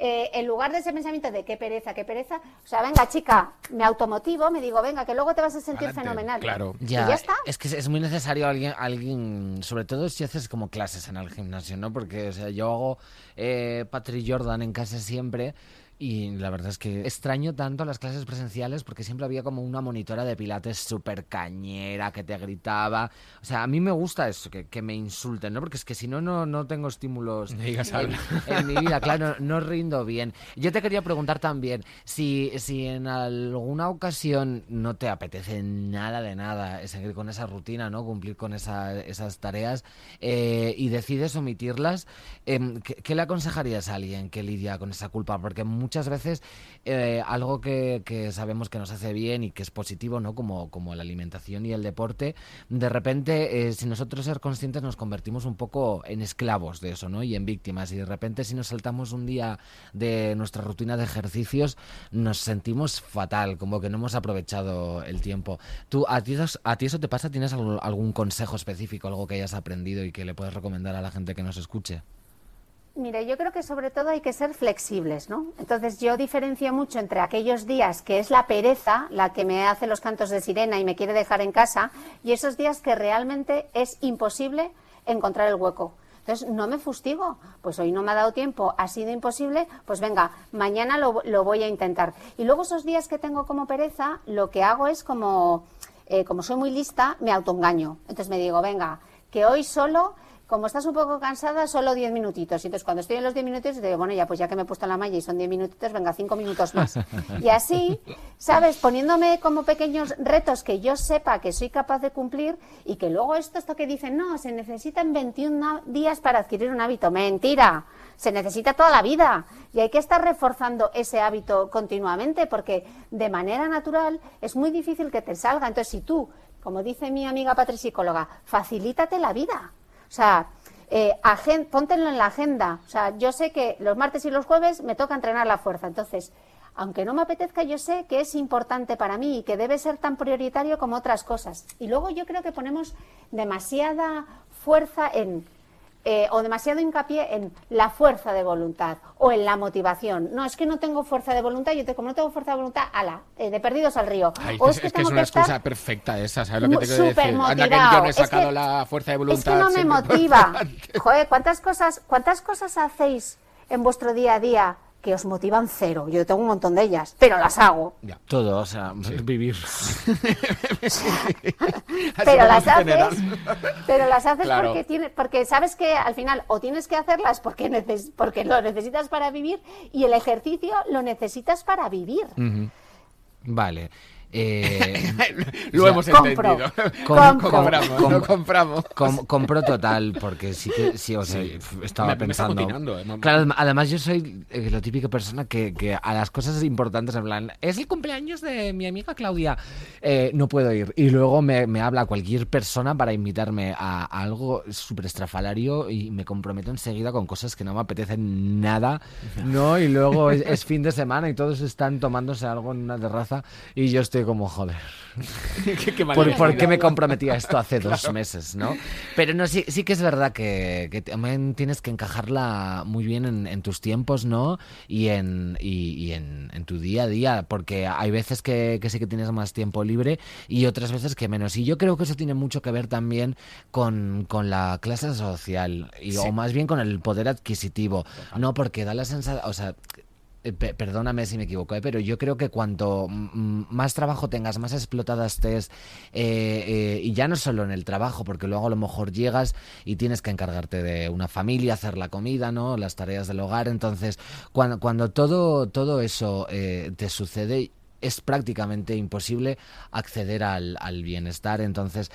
eh, en lugar de ese pensamiento de qué pereza, qué pereza, o sea, venga, chica, me automotivo, me digo, venga, que luego te vas a sentir Adelante, fenomenal. claro. Y Ya, ya está. es que es muy necesario alguien, alguien, sobre todo si haces como clases en el gimnasio, ¿no? Porque, o sea, yo hago eh, Patrick Jordan en casa siempre y la verdad es que extraño tanto las clases presenciales porque siempre había como una monitora de pilates súper cañera que te gritaba. O sea, a mí me gusta eso, que, que me insulten, ¿no? Porque es que si no, no, no tengo estímulos digas en, en mi vida, claro, no rindo bien. Yo te quería preguntar también si, si en alguna ocasión no te apetece nada de nada seguir con esa rutina, ¿no? Cumplir con esa- esas tareas eh, y decides omitirlas, em, ¿qué, qué le aconsejarías a alguien que lidia con esa culpa? Porque muchas veces eh, algo que, que sabemos que nos hace bien y que es positivo, ¿no? Como, como la alimentación y el deporte, de repente, eh, si nosotros ser conscientes, nos convertimos un poco en esclavos de eso, ¿no? Y en víctimas. Y de repente, si nos saltamos un día de nuestra rutina de ejercicios, nos sentimos fatal, como que no hemos aprovechado el tiempo. ¿Tú, a, ti, ¿A ti eso te pasa? ¿Tienes algún consejo específico, algo que hayas aprendido y que le puedes recomendar a la gente que nos escuche? Mire, yo creo que sobre todo hay que ser flexibles, ¿no? Entonces yo diferencio mucho entre aquellos días que es la pereza la que me hace los cantos de sirena y me quiere dejar en casa y esos días que realmente es imposible encontrar el hueco. Entonces no me fustigo, pues hoy no me ha dado tiempo, ha sido imposible, pues venga, mañana lo, lo voy a intentar. Y luego esos días que tengo como pereza, lo que hago es como, eh, como soy muy lista, me autoengaño. Entonces me digo, venga, que hoy solo como estás un poco cansada, solo 10 minutitos. Y entonces cuando estoy en los 10 minutos, digo, bueno, ya pues ya que me he puesto la malla y son 10 minutitos, venga, 5 minutos más. Y así, ¿sabes? Poniéndome como pequeños retos que yo sepa que soy capaz de cumplir y que luego esto, esto que dicen, no, se necesitan 21 días para adquirir un hábito. Mentira. Se necesita toda la vida y hay que estar reforzando ese hábito continuamente porque de manera natural es muy difícil que te salga. Entonces, si tú, como dice mi amiga Patri psicóloga, facilítate la vida. O sea, eh, póntelo en la agenda. O sea, yo sé que los martes y los jueves me toca entrenar la fuerza. Entonces, aunque no me apetezca, yo sé que es importante para mí y que debe ser tan prioritario como otras cosas. Y luego yo creo que ponemos demasiada fuerza en eh, o demasiado hincapié en la fuerza de voluntad o en la motivación. No, es que no tengo fuerza de voluntad, yo te, como no tengo fuerza de voluntad, ala, eh, de perdidos al río. Ay, o es, es que es una estar excusa perfecta esa, ¿sabes lo que te quiero decir? Anda que yo no he Es que- sacado la fuerza de Es voluntad. que no me motiva. Joder, ¿cuántas cosas, ¿cuántas cosas hacéis en vuestro día a día que os motivan cero? Yo tengo un montón de ellas, pero las hago. Ya. Todo, o sea, vivir. Pero las haces, pero las haces Claro. porque tiene, porque sabes que al final o tienes que hacerlas porque neces- porque lo necesitas para vivir y el ejercicio lo necesitas para vivir. Vale. Eh, Lo hemos entendido. Compro. compramos, Com- lo compramos. Com- compro total, porque sí que sí, o sea, Sí. estaba Me- me está pensando. eh, claro, adem- además yo soy eh, la típica persona que, que a las cosas importantes, en plan, es el cumpleaños de mi amiga Claudia, eh, no puedo ir. Y luego me, me habla cualquier persona para invitarme a, a algo súper estrafalario y me comprometo enseguida con cosas que no me apetecen nada, ¿no? Y luego es, es fin de semana y todos están tomándose algo en una terraza y yo estoy estoy como, joder. Qué- qué ¿Por, qué me comprometí a esto hace dos meses, no? Pero no, sí, sí que es verdad que, que también tienes que encajarla muy bien en, en tus tiempos, ¿no? Y en, y, y en, en tu día a día, porque hay veces que, que sí que tienes más tiempo libre y otras veces que menos. Y yo creo que eso tiene mucho que ver también con, con la clase social, y, o más bien con el poder adquisitivo, ¿no? Porque da la sensación, o sea, pe- Perdóname si me equivoco, ¿eh? pero yo creo que cuanto más trabajo tengas, más explotada estés, eh, eh, y ya no solo en el trabajo, porque luego a lo mejor llegas y tienes que encargarte de una familia, hacer la comida, ¿no? Las tareas del hogar. Entonces, cuando, cuando todo, todo eso eh, te sucede, es prácticamente imposible acceder al, al bienestar. Entonces,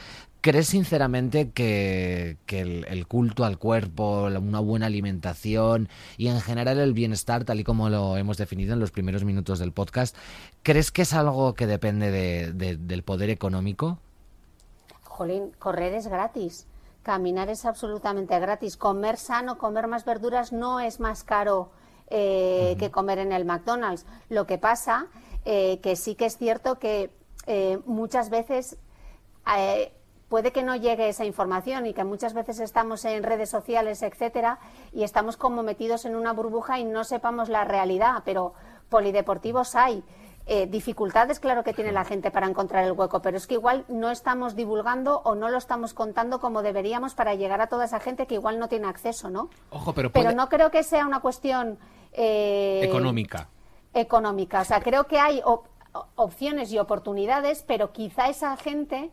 ¿crees sinceramente que, que el, el culto al cuerpo, la- una buena alimentación y en general el bienestar, tal y como lo hemos definido en los primeros minutos del podcast, ¿crees que es algo que depende de- de- del poder económico? Jolín, correr es gratis. Caminar es absolutamente gratis. Comer sano, comer más verduras no es más caro eh, que comer en el McDonald's. Lo que pasa eh, que sí que es cierto que eh, muchas veces eh, puede que no llegue esa información y que muchas veces estamos en redes sociales, etcétera, y estamos como metidos en una burbuja y no sepamos la realidad, pero polideportivos hay. Eh, dificultades, claro que tiene la gente para encontrar el hueco, pero es que igual no estamos divulgando o no lo estamos contando como deberíamos para llegar a toda esa gente que igual no tiene acceso, ¿no? Ojo, pero Pero no creo que sea una cuestión eh, económica. económica. O sea, creo que hay op- opciones y oportunidades, pero quizá esa gente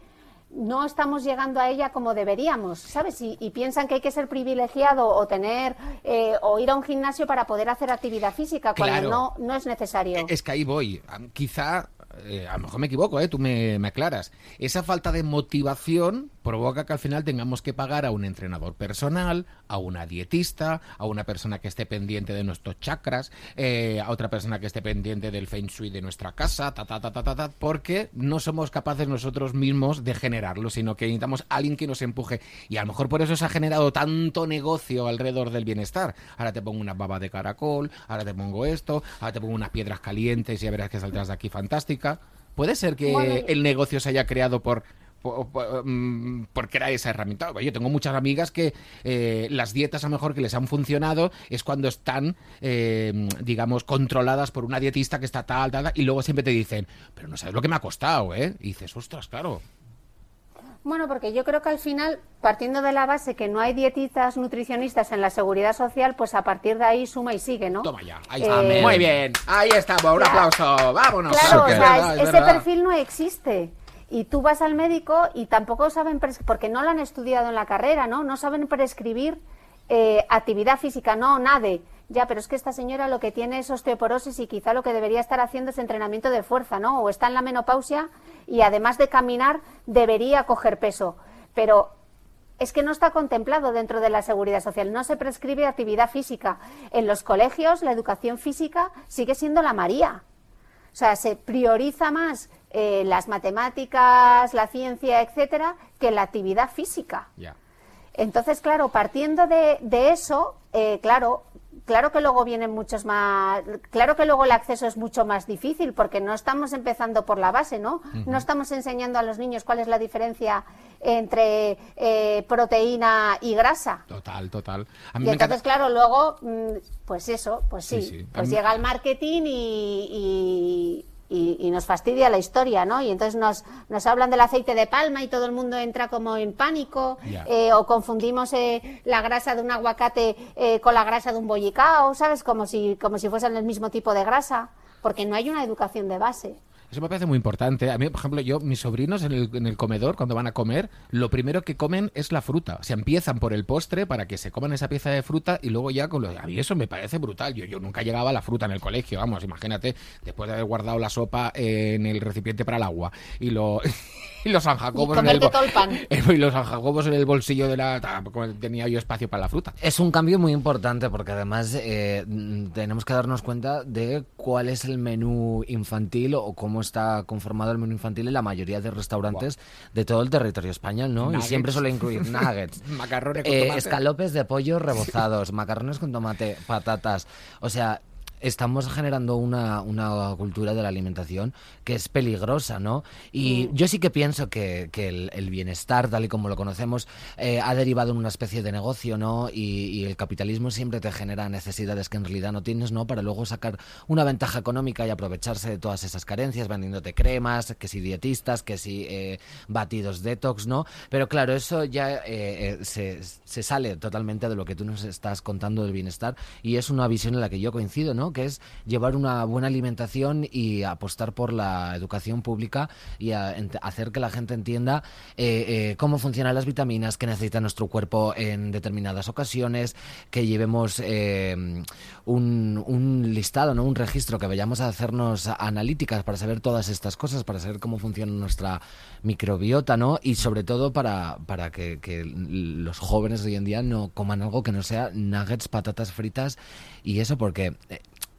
no estamos llegando a ella como deberíamos, ¿sabes? Y, y piensan que hay que ser privilegiado o tener eh, o ir a un gimnasio para poder hacer actividad física cuando Claro. no, no es necesario. Eh, Es que ahí voy. Quizá, eh, a lo mejor me equivoco, ¿eh? tú me, me aclaras. Esa falta de motivación provoca que al final tengamos que pagar a un entrenador personal, a una dietista, a una persona que esté pendiente de nuestros chakras, eh, a otra persona que esté pendiente del feng shui de nuestra casa, ta, ta, ta, ta, ta, ta, porque no somos capaces nosotros mismos de generarlo, sino que necesitamos a alguien que nos empuje. Y a lo mejor por eso se ha generado tanto negocio alrededor del bienestar. Ahora te pongo una baba de caracol, ahora te pongo esto, ahora te pongo unas piedras calientes y ya verás que saldrás de aquí fantástica. Puede ser que Bueno, el negocio se haya creado por, mm, por crear esa herramienta. Yo tengo muchas amigas que eh, las dietas a lo mejor que les han funcionado es cuando están, eh, digamos, controladas por una dietista que está tal, tal, tal, y luego siempre te dicen, pero no sabes lo que me ha costado, ¿eh? Y dices, ostras, claro. Bueno, porque yo creo que al final, partiendo de la base que no hay dietistas nutricionistas en la seguridad social, pues a partir de ahí suma y sigue, ¿no? Toma ya. Ahí Eh, está. Muy bien. Ahí estamos. Un aplauso. Vámonos. Claro, o Es sea, verdad, es- es ese perfil no existe. Y tú vas al médico y tampoco saben, porque no lo han estudiado en la carrera, ¿no? No saben prescribir eh, actividad física, no, nade. Ya, pero es que esta señora lo que tiene es osteoporosis y quizá lo que debería estar haciendo es entrenamiento de fuerza, ¿no? O está en la menopausia y además de caminar debería coger peso. Pero es que no está contemplado dentro de la seguridad social. No se prescribe actividad física. En los colegios la educación física sigue siendo la María. O sea, se prioriza más eh, las matemáticas, la ciencia, etcétera, que la actividad física. Entonces, claro, partiendo de, de eso, eh, claro, claro que luego vienen muchos más, claro que luego el acceso es mucho más difícil porque no estamos empezando por la base, ¿no? No estamos enseñando a los niños cuál es la diferencia entre eh, proteína y grasa. Total, total. A mí Y me entonces, encanta. claro, luego, mm, pues eso, pues Sí, sí, sí. A pues mí- llega el marketing y, y, y- nos fastidia la historia, ¿no? Y entonces nos, nos hablan del aceite de palma y todo el mundo entra como en pánico, eh, o confundimos eh, la grasa de un aguacate eh, con la grasa de un bollicao, ¿sabes? Como si, como si fuesen el mismo tipo de grasa, porque no hay una educación de base. Eso me parece muy importante. A mí, por ejemplo, yo, mis sobrinos en el, en el comedor, cuando van a comer, lo primero que comen es la fruta. O sea, empiezan por el postre para que se coman esa pieza de fruta y luego ya con lo... A mí eso me parece brutal. Yo, yo nunca llegaba a la fruta en el colegio, vamos, imagínate, después de haber guardado la sopa en el recipiente para el agua y, lo, y los San Jacobos Y en el... comerte bo- todo el pan. Y los San Jacobos en el bolsillo de la... Tampoco tenía yo espacio para la fruta. Es un cambio muy importante porque además eh, tenemos que darnos cuenta de cuál es el menú infantil o cómo está conformado el menú infantil en la mayoría de restaurantes de todo el territorio español, ¿no? Nuggets. Y siempre suele incluir nuggets, Macarrones con eh, tomate. escalopes de pollo rebozados, macarrones con tomate, patatas. O sea, estamos generando una, una cultura de la alimentación que es peligrosa, ¿no? Y yo sí que pienso que, que el, bienestar, tal y como lo conocemos, eh, ha derivado en una especie de negocio, ¿no? Y, y, el capitalismo siempre te genera necesidades que en realidad no tienes, ¿no? Para luego sacar una ventaja económica y aprovecharse de todas esas carencias, vendiéndote cremas, que si dietistas, que si eh, batidos detox, ¿no? Pero claro, eso ya eh, se, se sale totalmente de lo que tú nos estás contando del bienestar y es una visión en la que yo coincido, ¿no? Que es llevar una buena alimentación y apostar por la educación pública y hacer que la gente entienda eh, eh, cómo funcionan las vitaminas que necesita nuestro cuerpo en determinadas ocasiones, que llevemos eh, un, un, listado, ¿no? Un registro, que vayamos a hacernos analíticas para saber todas estas cosas, para saber cómo funciona nuestra microbiota, ¿no? Y sobre todo para, para que, los jóvenes de hoy en día no coman algo que no sea nuggets, patatas fritas y eso porque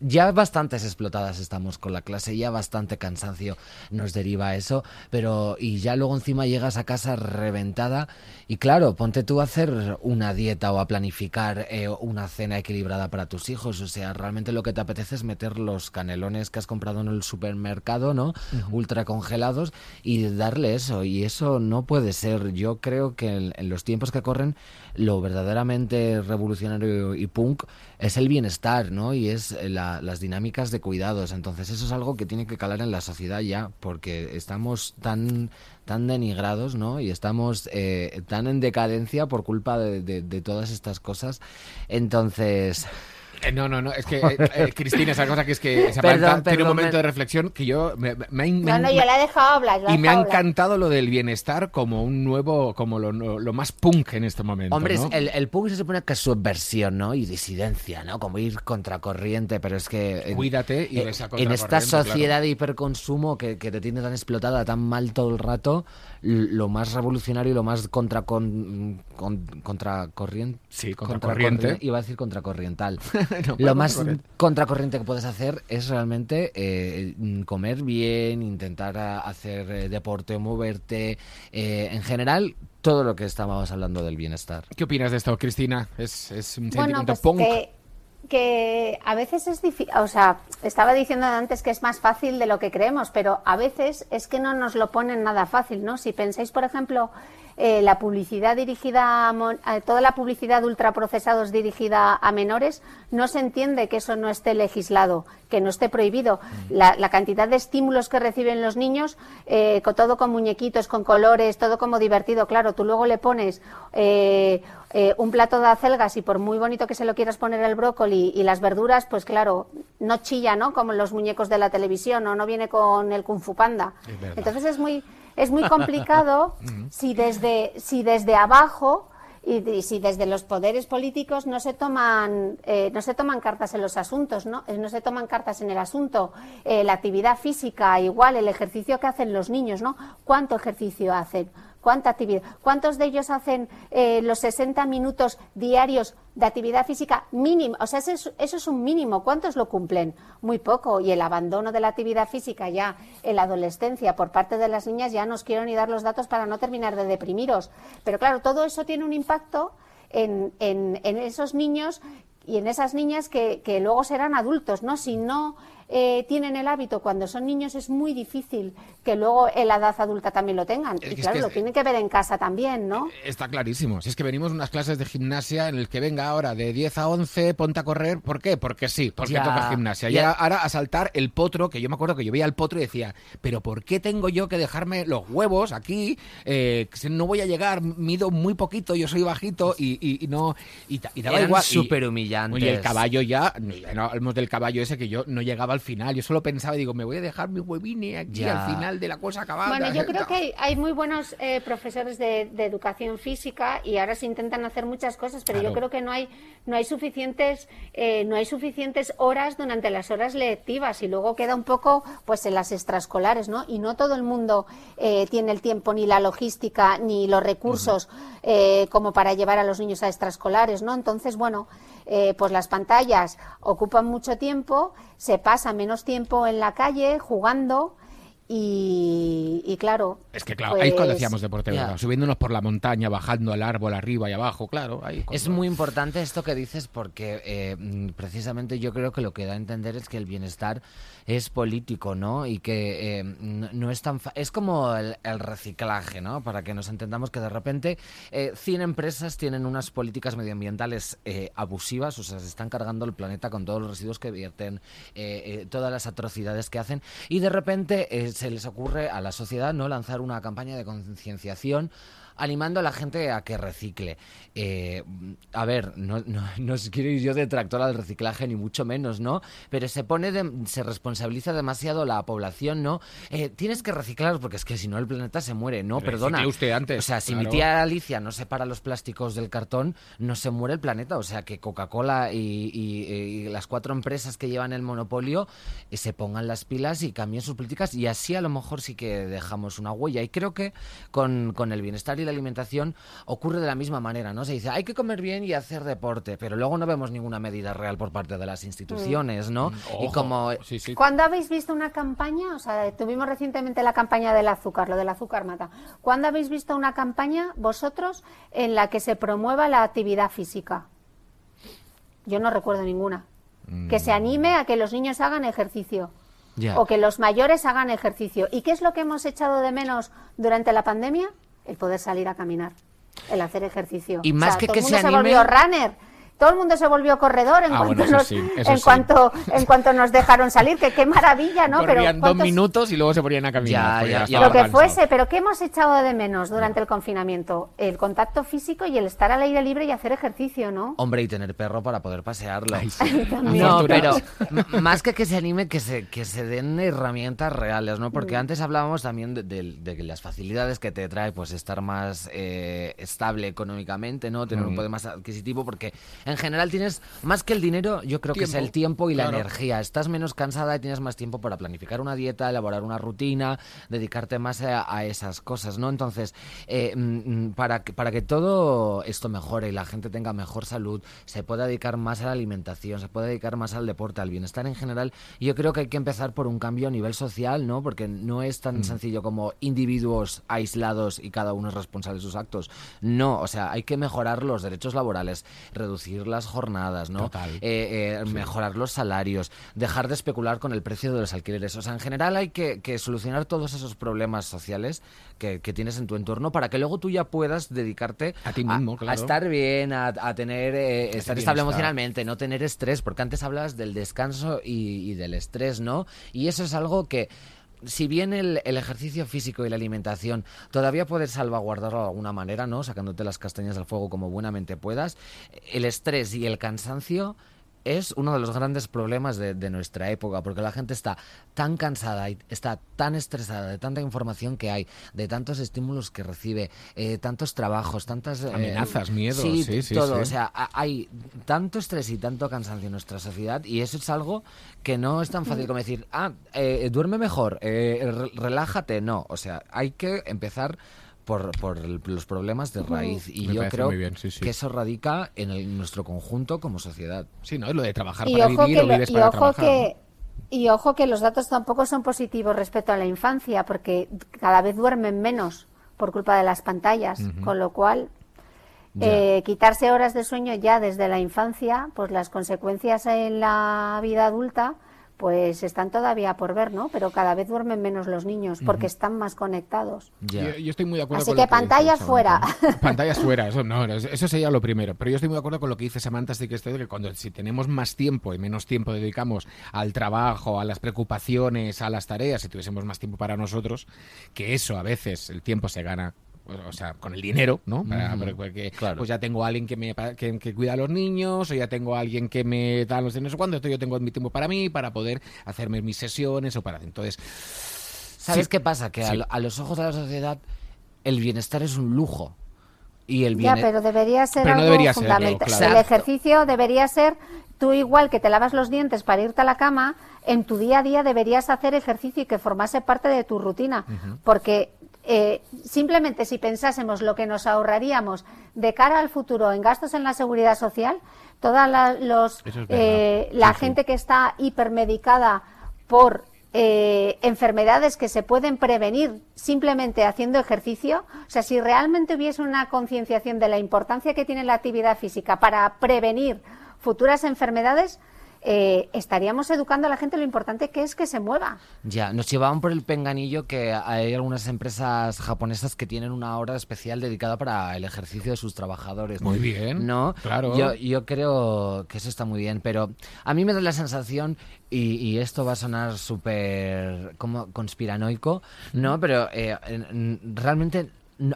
ya bastantes explotadas estamos con la clase, ya bastante cansancio nos deriva eso, pero y ya luego encima llegas a casa reventada y claro, ponte tú a hacer una dieta o a planificar eh, una cena equilibrada para tus hijos, o sea, realmente lo que te apetece es meter los canelones que has comprado en el supermercado, ¿no? Ultra congelados y darle eso y eso no puede ser. Yo creo que en los tiempos que corren lo verdaderamente revolucionario y punk es el bienestar, ¿no? Y es las dinámicas de cuidados. Entonces eso es algo que tiene que calar en la sociedad ya, porque estamos tan tan denigrados, ¿no? Y estamos eh, tan en decadencia por culpa de todas estas cosas. Entonces... Eh, no, no, no, es que eh, eh, Cristina, esa cosa que es que tiene un momento de reflexión que yo me, me, No, no, yo la he dejado hablar. y me ha encantado lo del bienestar como un nuevo, como lo, lo más punk en este momento. Hombre, el, el, punk se supone que es subversión, ¿no? Y disidencia, ¿no? Como ir contracorriente, pero es que... Cuídate y En esta sociedad de hiperconsumo que, que te tiene tan explotada, tan mal todo el rato, lo más revolucionario y lo más contra con, contracorriente. Sí, contracorriente. Iba a decir contracorriental. lo más contracorriente que puedes hacer es realmente eh, comer bien, intentar hacer eh, deporte, moverte, eh, en general todo lo que estábamos hablando del bienestar. ¿Qué opinas de esto, Cristina? Es, es un sentimiento pues que a veces es difícil, o sea, estaba diciendo antes que es más fácil de lo que creemos, pero a veces es que no nos lo ponen nada fácil, ¿no? Si pensáis, por ejemplo, eh, la publicidad dirigida a, toda la publicidad ultraprocesados dirigida a menores, no se entiende que eso no esté legislado, que no esté prohibido. Mm. La, cantidad de estímulos que reciben los niños, eh, con, todo con muñequitos, con colores, todo como divertido, claro, tú luego le pones eh, un plato de acelgas y por muy bonito que se lo quieras poner el brócoli y las verduras, pues claro, no chilla, ¿no? Como los muñecos de la televisión o no viene con el Kung Fu Panda. Entonces es muy es muy complicado si desde, si desde abajo y, si desde los poderes políticos no se toman eh, no se toman cartas en los asuntos no eh, no se toman cartas en el asunto. Eh, la actividad física igual el ejercicio que hacen los niños no cuánto ejercicio hacen ¿Cuánta actividad? ¿Cuántos de ellos hacen eh, los 60 minutos diarios de actividad física mínima? O sea, eso es, un mínimo. ¿Cuántos lo cumplen? Muy poco. Y el abandono de la actividad física ya en la adolescencia por parte de las niñas, ya nos quiero ni dar los datos para no terminar de deprimiros. Pero claro, todo eso tiene un impacto en, en, esos niños y en esas niñas que, que, luego serán adultos, ¿no? Si no eh, tienen el hábito cuando son niños es muy difícil que luego en la edad adulta también lo tengan. y claro, lo tienen que ver en casa también, ¿no? Eh, está clarísimo. Si es que venimos unas clases de gimnasia en el que venga ahora de 10 a 11, ponte a correr. ¿Por qué? Porque sí, porque toca gimnasia. Y ahora a saltar el potro, que yo me acuerdo que yo veía el potro y decía, pero ¿por qué tengo yo que dejarme los huevos aquí? Eh, no voy a llegar, mido muy poquito, yo soy bajito y, no... Y, daba igual. súper humillante. Y el caballo ya, no hablamos del caballo ese que yo no llegaba al final. Yo solo pensaba, digo, me voy a dejar mi huevine aquí al final de la cosa acabada. Bueno, yo creo que hay, muy buenos eh, profesores de, educación física y ahora se intentan hacer muchas cosas, pero yo creo que no hay, no hay suficientes, eh, no hay suficientes horas durante las horas lectivas y luego queda un poco, pues, en las extraescolares, ¿no? Y no todo el mundo eh, tiene el tiempo ni la logística ni los recursos como para llevar a los niños a extraescolares, ¿no? Entonces, bueno. Eh, pues las pantallas ocupan mucho tiempo, se pasa menos tiempo en la calle jugando y, claro, Es que claro, ahí Pues- cuando hacíamos deporte, subiéndonos por la montaña, bajando al árbol, arriba y abajo, claro. Ahí Es muy importante esto que dices porque eh, precisamente yo creo que lo que da a entender es que el bienestar es político, ¿no? Y que eh, no, no es tan... fa- Es como el, el reciclaje, ¿no? Para que nos entendamos que de repente eh, 100 empresas tienen unas políticas medioambientales eh, abusivas, o sea, se están cargando el planeta con todos los residuos que vierten, todas las atrocidades que hacen, y de repente se les ocurre a la sociedad, ¿no? Lanzar una campaña de concienciación animando a la gente a que recicle. Eh, a ver, no, no, no quiero ir yo detractor al reciclaje, ni mucho menos, ¿no? Pero se pone, de- se responsabiliza demasiado la población, ¿no? Eh, tienes que reciclar porque es que si no el planeta se muere, ¿no? Recicle Perdona. usted antes, o sea, si mi tía Alicia no separa los plásticos del cartón, no se muere el planeta. O sea, que Coca-Cola y, y- y las cuatro empresas que llevan el monopolio eh, se pongan las pilas y cambien sus políticas y así a lo mejor sí que dejamos una huella. Y creo que con, con el bienestar y la alimentación ocurre de la misma manera, ¿no? Se dice, hay que comer bien y hacer deporte, pero luego no vemos ninguna medida real por parte de las instituciones, ¿no? y Ojo, como... Sí, sí. ¿Cuándo habéis visto una campaña? O sea, tuvimos recientemente la campaña del azúcar, lo del azúcar mata. ¿Cuándo habéis visto una campaña vosotros en la que se promueva la actividad física? Yo no recuerdo ninguna. Que se anime a que los niños hagan ejercicio. Ya. O que los mayores hagan ejercicio. ¿Y qué es lo que hemos echado de menos durante la pandemia? El poder salir a caminar, el hacer ejercicio. Y más O sea, que todo que el se mundo se anime- volvió runner. Todo el mundo se volvió corredor en, Ah, cuanto, bueno, nos, sí, en, sí. cuanto, en cuanto nos dejaron salir. Que qué maravilla, ¿no? Corrían pero dos ¿cuántos- minutos y luego se ponían a caminar. ya, ya ya. lo que fuese, pero ¿qué hemos echado de menos durante el confinamiento? El contacto físico y el estar al aire libre y hacer ejercicio, ¿no? Hombre, y tener perro para poder pasearlo. Ay, sí. No, pero más que que se anime, que se, que se den herramientas reales, ¿no? Mm. Porque antes hablábamos también de, de- las facilidades que te trae, pues estar más eh, estable económicamente, ¿no? Tener Mm. un poder más adquisitivo, porque en general tienes más que el dinero, yo creo que es el tiempo y la energía. Estás menos cansada y tienes más tiempo para planificar una dieta, elaborar una rutina, dedicarte más a, a esas cosas, ¿no? Entonces, eh, mm, mm, para, que- para que todo esto mejore y la gente tenga mejor salud, se pueda dedicar más a la alimentación, se pueda dedicar más al deporte, al bienestar en general, yo creo que hay que empezar por un cambio a nivel social, ¿no? Porque no es tan sencillo como individuos aislados y cada uno es responsable de sus actos. No, o sea, hay que mejorar los derechos laborales, reducir las jornadas, ¿no? Total. eh, eh, mejorar los salarios, dejar de especular con el precio de los alquileres. O sea, en general hay que, que solucionar todos esos problemas sociales que, que tienes en tu entorno para que luego tú ya puedas dedicarte A ti mismo, claro. estar bien, a, a tener eh, estar estable bienestar. emocionalmente, no tener estrés, porque antes hablas del descanso y, y del estrés, ¿no? Y eso es algo que si bien el, el ejercicio físico y la alimentación todavía puedes salvaguardarlo de alguna manera, ¿no? Sacándote las castañas del fuego como buenamente puedas, el estrés y el cansancio es uno de los grandes problemas de, de nuestra época, porque la gente está tan cansada y está tan estresada de tanta información que hay, de tantos estímulos que recibe, eh, tantos trabajos, tantas eh, Amenazas, miedos, sí, sí, todo. sí. O sea, hay tanto estrés y tanto cansancio en nuestra sociedad y eso es algo que no es tan fácil como decir, ah, eh, duerme mejor, eh, re- relájate. No, o sea, hay que empezar por, por el- los problemas de raíz y Me yo creo muy bien, sí, sí. que eso radica en el- nuestro conjunto como sociedad. Sí, ¿no? Es lo de trabajar Y para ojo, vivir que o lo- vives y para ojo trabajar. que y ojo que los datos tampoco son positivos respecto a la infancia, porque cada vez duermen menos por culpa de las pantallas, con lo cual eh, quitarse horas de sueño ya desde la infancia, pues las consecuencias en la vida adulta, pues están todavía por ver, ¿no? Pero cada vez duermen menos los niños porque están más conectados. Ya. Yo, yo estoy muy de acuerdo Así con que lo que dice pantallas fuera. Pantallas fuera, eso no, eso eso sería lo primero. Pero yo estoy muy de acuerdo con lo que dice Samantha, sí que estoy de que cuando si tenemos más tiempo y menos tiempo dedicamos al trabajo, a las preocupaciones, a las tareas, si tuviésemos más tiempo para nosotros, que eso a veces el tiempo se gana o sea, con el dinero, ¿no? Para- porque, claro. pues ya tengo a alguien que me que, que cuida a los niños, o ya tengo a alguien que me da los de no sé cuándo, entonces yo tengo mi tiempo para mí, para poder hacerme mis sesiones o para... Entonces, ¿Sabes Sí. qué pasa? Que a, Sí. lo- a los ojos de la sociedad el bienestar es un lujo. Y el Ya, bienestar... pero debería ser Pero no debería fundamental. claro. El ejercicio debería ser, tú igual que te lavas los dientes para irte a la cama, en tu día a día deberías hacer ejercicio y que formase parte de tu rutina. Porque eh, simplemente si pensásemos lo que nos ahorraríamos de cara al futuro en gastos en la seguridad social, toda la, los, es eh, la Sí, sí. gente que está hipermedicada por eh, enfermedades que se pueden prevenir simplemente haciendo ejercicio, o sea, si realmente hubiese una concienciación de la importancia que tiene la actividad física para prevenir futuras enfermedades, eh, estaríamos educando a la gente lo importante que es que se mueva. Ya, nos llevaban por el penganillo que hay algunas empresas japonesas que tienen una hora especial dedicada para el ejercicio de sus trabajadores. Muy bien. ¿No? Claro. Yo, yo creo que eso está muy bien, pero a mí me da la sensación, y, y esto va a sonar súper como conspiranoico, ¿no? Pero eh, en- en- realmente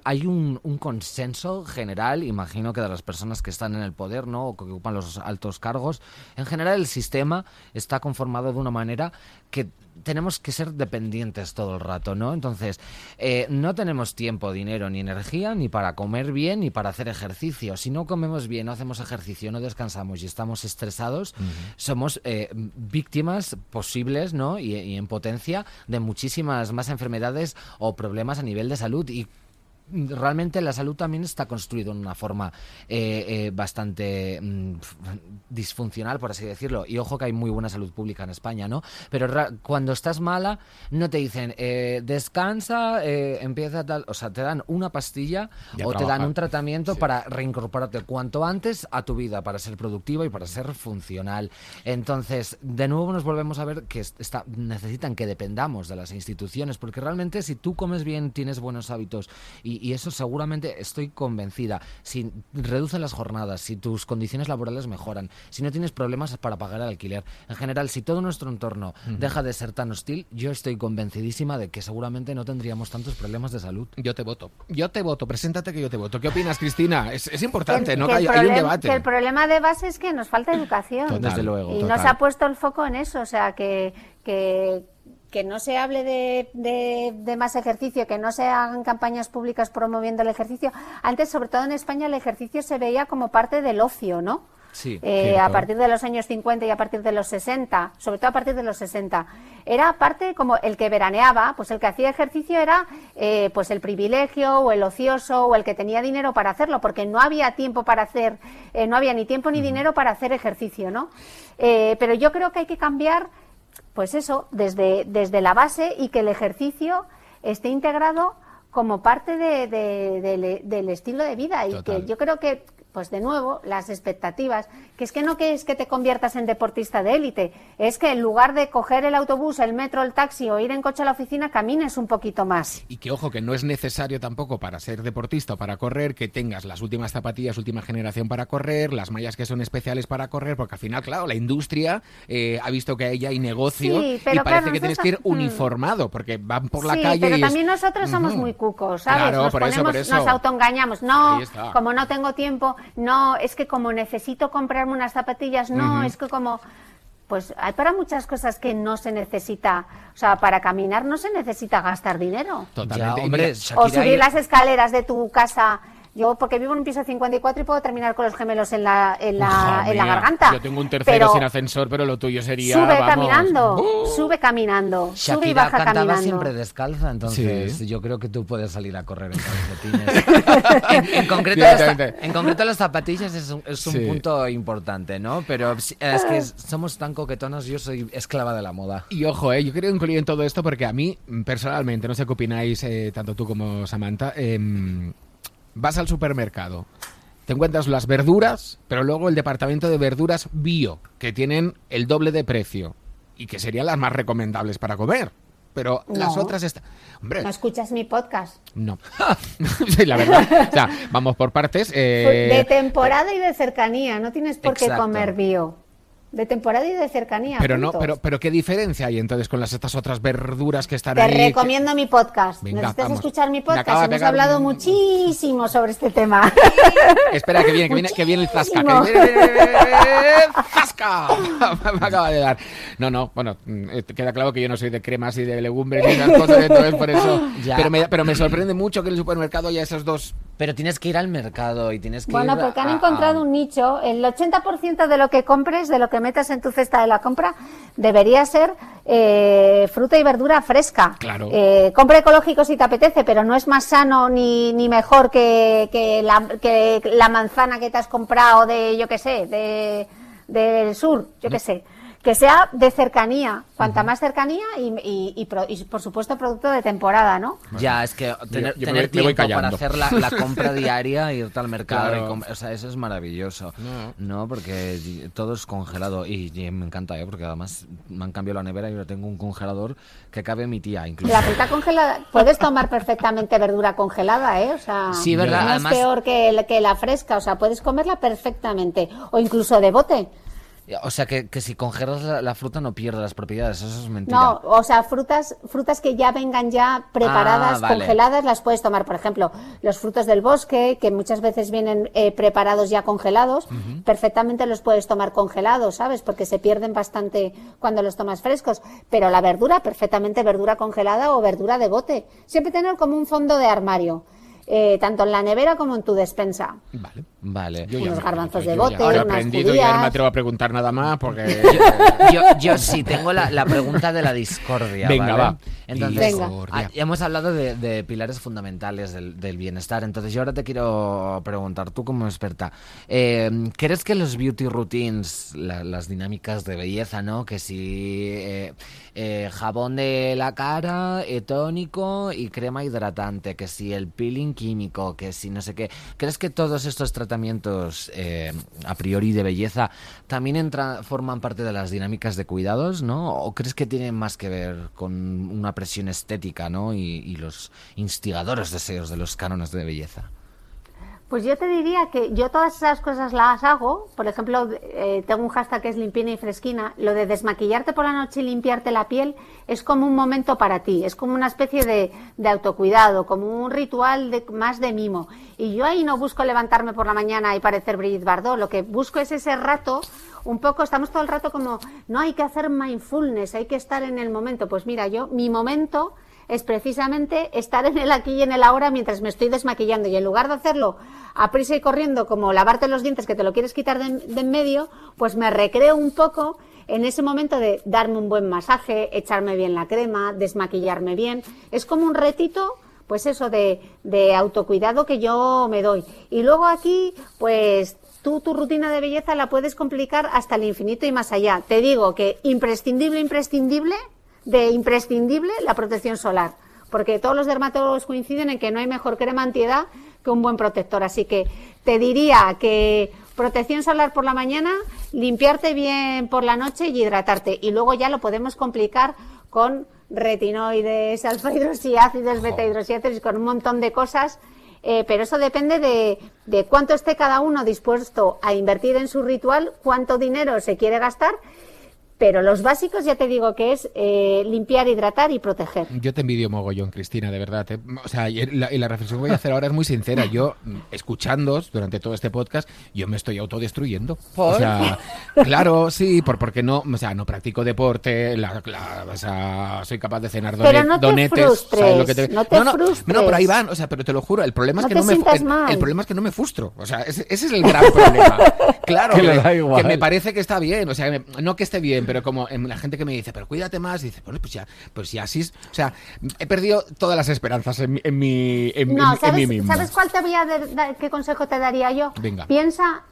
hay un, un consenso general, imagino que de las personas que están en el poder, ¿no? O que ocupan los altos cargos. En general, el sistema está conformado de una manera que tenemos que ser dependientes todo el rato, ¿no? Entonces, eh, no tenemos tiempo, dinero ni energía ni para comer bien ni para hacer ejercicio. Si no comemos bien, no hacemos ejercicio, no descansamos y estamos estresados, somos eh, víctimas posibles, ¿no? Y, y en potencia de muchísimas más enfermedades o problemas a nivel de salud y realmente la salud también está construida de una forma eh, eh, bastante mm, disfuncional, por así decirlo. Y ojo que hay muy buena salud pública en España, ¿no? Pero cuando estás mala, no te dicen eh, descansa, eh, empieza tal. O sea, te dan una pastilla o te dan un tratamiento Sí. para reincorporarte cuanto antes a tu vida, para ser productiva y para ser funcional. Entonces, de nuevo nos volvemos a ver que est- está, necesitan que dependamos de las instituciones, porque realmente si tú comes bien, tienes buenos hábitos, y, y eso seguramente estoy convencida, si reducen las jornadas, si tus condiciones laborales mejoran, si no tienes problemas para pagar el alquiler, en general, si todo nuestro entorno deja de ser tan hostil, yo estoy convencidísima de que seguramente no tendríamos tantos problemas de salud. Yo te voto. Yo te voto. Preséntate que yo te voto. ¿Qué opinas, Cristina? Es, es importante, Que- ¿no? que hay, un debate. Que el problema de base es que nos falta educación. Total, Desde luego. y no total. se ha puesto el foco en eso, o sea, que, que, que no se hable de, de- de más ejercicio, que no se hagan campañas públicas promoviendo el ejercicio. Antes, sobre todo en España, el ejercicio se veía como parte del ocio, ¿no? Sí, Eh, a partir de los años 50 y a partir de los 60, sobre todo a partir de los 60. Era parte como el que veraneaba, pues el que hacía ejercicio era eh, pues el privilegio o el ocioso o el que tenía dinero para hacerlo, porque no había tiempo para hacer, eh, no había ni tiempo ni dinero para hacer ejercicio, ¿no? Eh, pero yo creo que hay que cambiar, pues eso, desde, desde la base y que el ejercicio esté integrado como parte de- de- del- del estilo de vida y Total. que yo creo que pues de nuevo las expectativas que es que no que es que te conviertas en deportista de élite es que en lugar de coger el autobús el metro el taxi o ir en coche a la oficina camines un poquito más Y que ojo, que no es necesario tampoco para ser deportista o para correr que tengas las últimas zapatillas, última generación para correr, las mallas que son especiales para correr, porque al final, claro, la industria eh, ha visto que ahí hay negocio Sí, y pero parece claro, que tienes que ir mm. uniformado, porque van por la sí, calle pero y es- también nosotros somos muy cucos, ¿sabes? Claro, nos por eso, ponemos, por eso. nos autoengañamos. No, como no tengo tiempo, no, es que como necesito comprarme unas zapatillas, no, es que como pues hay para muchas cosas que no se necesita, o sea, para caminar no se necesita gastar dinero. Totalmente. Ya, hombre, O subir y- las escaleras de tu casa. Yo, porque vivo en un piso 54 y puedo terminar con los gemelos en la, en la, en la garganta. Yo tengo un tercero Pero sin ascensor, pero lo tuyo sería. Sube vamos, caminando, ¡uh! sube caminando, sube y Shakira baja cantaba caminando. siempre descalza, entonces Sí. yo creo que tú puedes salir a correr en calcetines. en, en concreto, las, en concreto las zapatillas es un, es un Sí. punto importante, ¿no? Pero es que somos tan coquetonas, yo soy esclava de la moda. Y ojo, eh, yo quiero incluir en todo esto porque a mí, mm, personalmente, no sé qué opináis, eh, tanto tú como Samantha, em, vas al supermercado, te encuentras las verduras, pero luego el departamento de verduras bio, que tienen el doble de precio y que serían las más recomendables para comer. Pero las otras están... Hombre, ¿No escuchas mi podcast? no. sí, la verdad. O sea, vamos por partes. eh, de temporada y de cercanía, no tienes por qué comer bio. De temporada y de cercanía. pero no, pero, pero ¿qué diferencia hay entonces con las estas otras verduras que están Te ahí? que- recomiendo mi podcast. Venga, Necesitas vamos. escuchar mi podcast. Hemos hablado un- muchísimo sobre este tema. Espera, que viene, que viene, que viene el zasca. Que viene, ¡Zasca! Me acaba de dar. No, no, bueno, eh, queda claro que yo no soy de cremas y de legumbres y esas cosas, entonces por eso. Ya. Pero me, pero me sorprende mucho que en el supermercado haya esos dos. Pero tienes que ir al mercado y tienes que Bueno, ir porque han a- encontrado a- un nicho. El 80% de lo que compres, de lo que metas en tu cesta de la compra, debería ser eh, fruta y verdura fresca. Claro. Eh, compra ecológico si te apetece, pero no es más sano ni, ni mejor que, que la, que la manzana que te has comprado de, yo qué sé, de, del sur, yo qué sé. Que sea de cercanía, cuanta más cercanía y, y, por supuesto producto de temporada, ¿no? Ya, es que tener, tiempo para hacer la, compra diaria, irte al mercado, o sea, eso es maravilloso, no. Porque todo es congelado y, me encanta, ¿eh? porque además me han cambiado la nevera y ahora tengo un congelador que cabe mi tía incluso. La fruta congelada, puedes tomar perfectamente verdura congelada, ¿eh? O sea, sí, ¿verdad? no es peor que, que la fresca, o sea, puedes comerla perfectamente o incluso de bote. O sea, que, que si congelas la, fruta no pierde las propiedades, eso es mentira. No, o sea, frutas, frutas que ya vengan ya preparadas, ah, congeladas, las puedes tomar. Por ejemplo, los frutos del bosque, que muchas veces vienen eh, preparados ya congelados, perfectamente los puedes tomar congelados, ¿sabes? Porque se pierden bastante cuando los tomas frescos. Pero la verdura, perfectamente verdura congelada o verdura de bote. Siempre tener como un fondo de armario. Eh, tanto en la nevera como en tu despensa. Vale, vale. Unos garbanzos de bote, ya, unas aprendido y ya no me atrevo a preguntar nada más porque... yo, yo, sí tengo la, la, pregunta de la discordia, Venga, va. Entonces, ah, hemos hablado de, pilares fundamentales del, del, bienestar, entonces yo ahora te quiero preguntar, tú como experta, eh, ¿crees que los beauty routines, las dinámicas de belleza, ¿no? Que si... Eh, eh, jabón de la cara, tónico y crema hidratante, que si el peeling químico, que si no sé qué. ¿Crees que todos estos tratamientos a priori de belleza también forman parte de las dinámicas de cuidados, ¿no? ¿O crees que tienen más que ver con una presión estética, ¿no? Y, los instigadores deseos de los cánones de belleza? Pues yo te diría que yo todas esas cosas las hago. Por ejemplo, eh, tengo un hashtag que es limpina y fresquina. Lo de desmaquillarte por la noche y limpiarte la piel es como un momento para ti. Es como una especie de, autocuidado, como un ritual de, más de mimo. Y yo ahí no busco levantarme por la mañana y parecer Brigitte Bardot. Lo que busco es ese rato un poco, estamos todo el rato como, no hay que hacer mindfulness, hay que estar en el momento. Pues mira, yo, mi momento es precisamente estar en el aquí y en el ahora mientras me estoy desmaquillando y en lugar de hacerlo a prisa y corriendo como lavarte los dientes que te lo quieres quitar de, en medio, pues me recreo un poco en ese momento de darme un buen masaje, echarme bien la crema, desmaquillarme bien. Es como un retito, pues eso, de, de autocuidado que yo me doy. Y luego aquí, pues tú tu rutina de belleza la puedes complicar hasta el infinito y más allá. Te digo que imprescindible, imprescindible de imprescindible la protección solar, porque todos los dermatólogos coinciden en que no hay mejor crema antiedad que un buen protector. Así que te diría que protección solar por la mañana, limpiarte bien por la noche y hidratarte. Y luego ya lo podemos complicar con retinoides, alfa hidroxiácidos, beta hidroxiácidos, con un montón de cosas. Eh, pero eso depende de, de cuánto esté cada uno dispuesto a invertir en su ritual, cuánto dinero se quiere gastar pero los básicos ya te digo que es eh, limpiar, hidratar y proteger. Yo te envidio mogollón, Cristina, de verdad. ¿eh? O sea, y la, reflexión que voy a hacer ahora es muy sincera. Yo, escuchando durante todo este podcast, yo me estoy autodestruyendo. O sea, claro, sí, por, porque no, o sea, no practico deporte, la, o sea, soy capaz de cenar pero no te Frustres, No te no, frustres. No, por ahí van, o sea, pero te lo juro, el problema es que no me el, problema es que no me frustro. O sea, ese, es el gran problema. Claro, que, que, me parece que está bien, o sea, no que esté bien, pero como la gente que me dice, pero cuídate más, dice, bueno, pues ya, pues ya así, o sea, he perdido todas las esperanzas en, en mi, en, no, ¿sabes, mí mismo. ¿Sabes cuál te voy a dar, qué consejo te daría yo? Venga. Piensa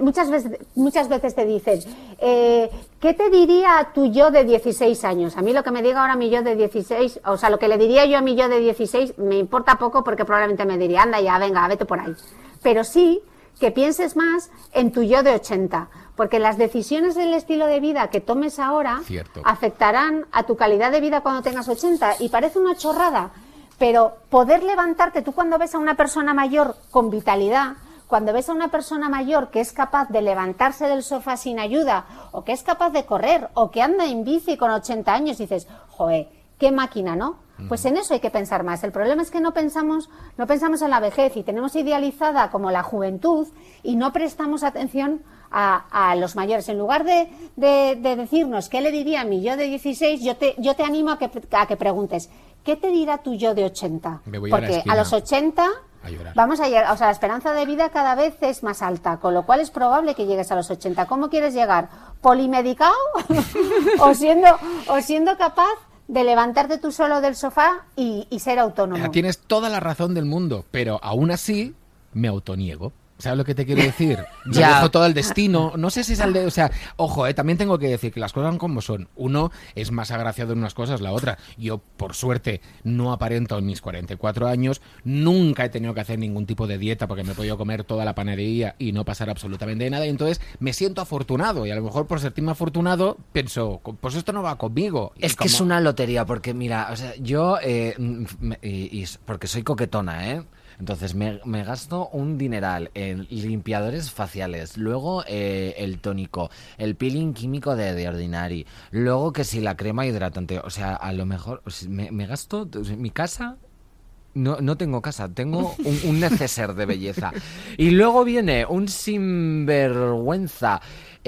Muchas veces, muchas veces te dicen, eh, ¿qué te diría tu yo de 16 años? A mí lo que me diga ahora mi yo de 16, o sea, lo que le diría yo a mi yo de 16 me importa poco porque probablemente me diría, anda ya, venga, vete por ahí. Pero sí que pienses más en tu yo de 80 porque las decisiones del estilo de vida que tomes ahora afectarán a tu calidad de vida cuando tengas 80. Y parece una chorrada, pero poder levantarte, tú cuando ves a una persona mayor con vitalidad, cuando ves a una persona mayor que es capaz de levantarse del sofá sin ayuda, o que es capaz de correr, o que anda en bici con 80 años, dices, joder, qué máquina, ¿no? Pues en eso hay que pensar más. El problema es que no pensamos, no pensamos en la vejez y tenemos idealizada como la juventud y no prestamos atención a, los mayores. En lugar de, decirnos qué le diría a mi yo de 16, yo te, yo te animo a que, a que preguntes, ¿qué te dirá tu yo de 80? Porque a, los 80 vamos a llegar, o sea, la esperanza de vida cada vez es más alta, con lo cual es probable que llegues a los 80. ¿Cómo quieres llegar? ¿Polimedicado? ¿O, siendo, ¿O siendo capaz de levantarte tú solo del sofá y, ser autónomo? Tienes toda la razón del mundo, pero aún así me autoniego. ¿Sabes lo que te quiero decir? Ya. dejo todo el destino. No sé si es el de. O sea, ojo, eh, también tengo que decir que las cosas son como son. Uno es más agraciado en unas cosas, la otra. Yo, por suerte, no aparento en mis 44 años. Nunca he tenido que hacer ningún tipo de dieta porque me he podido comer toda la panadería y no pasar absolutamente nada. Y entonces me siento afortunado. Y a lo mejor por sentirme afortunado, pienso, pues esto no va conmigo. Y Es que es una lotería, porque mira, o sea, yo, eh, y, y porque soy coquetona, ¿eh? Entonces me, gasto un dineral en limpiadores faciales, luego eh, el tónico, el peeling químico de, de Ordinary, luego que si la crema hidratante, o sea, a lo mejor me, gasto, mi casa no, no tengo casa, tengo un, un neceser de belleza. Y luego viene un sinvergüenza,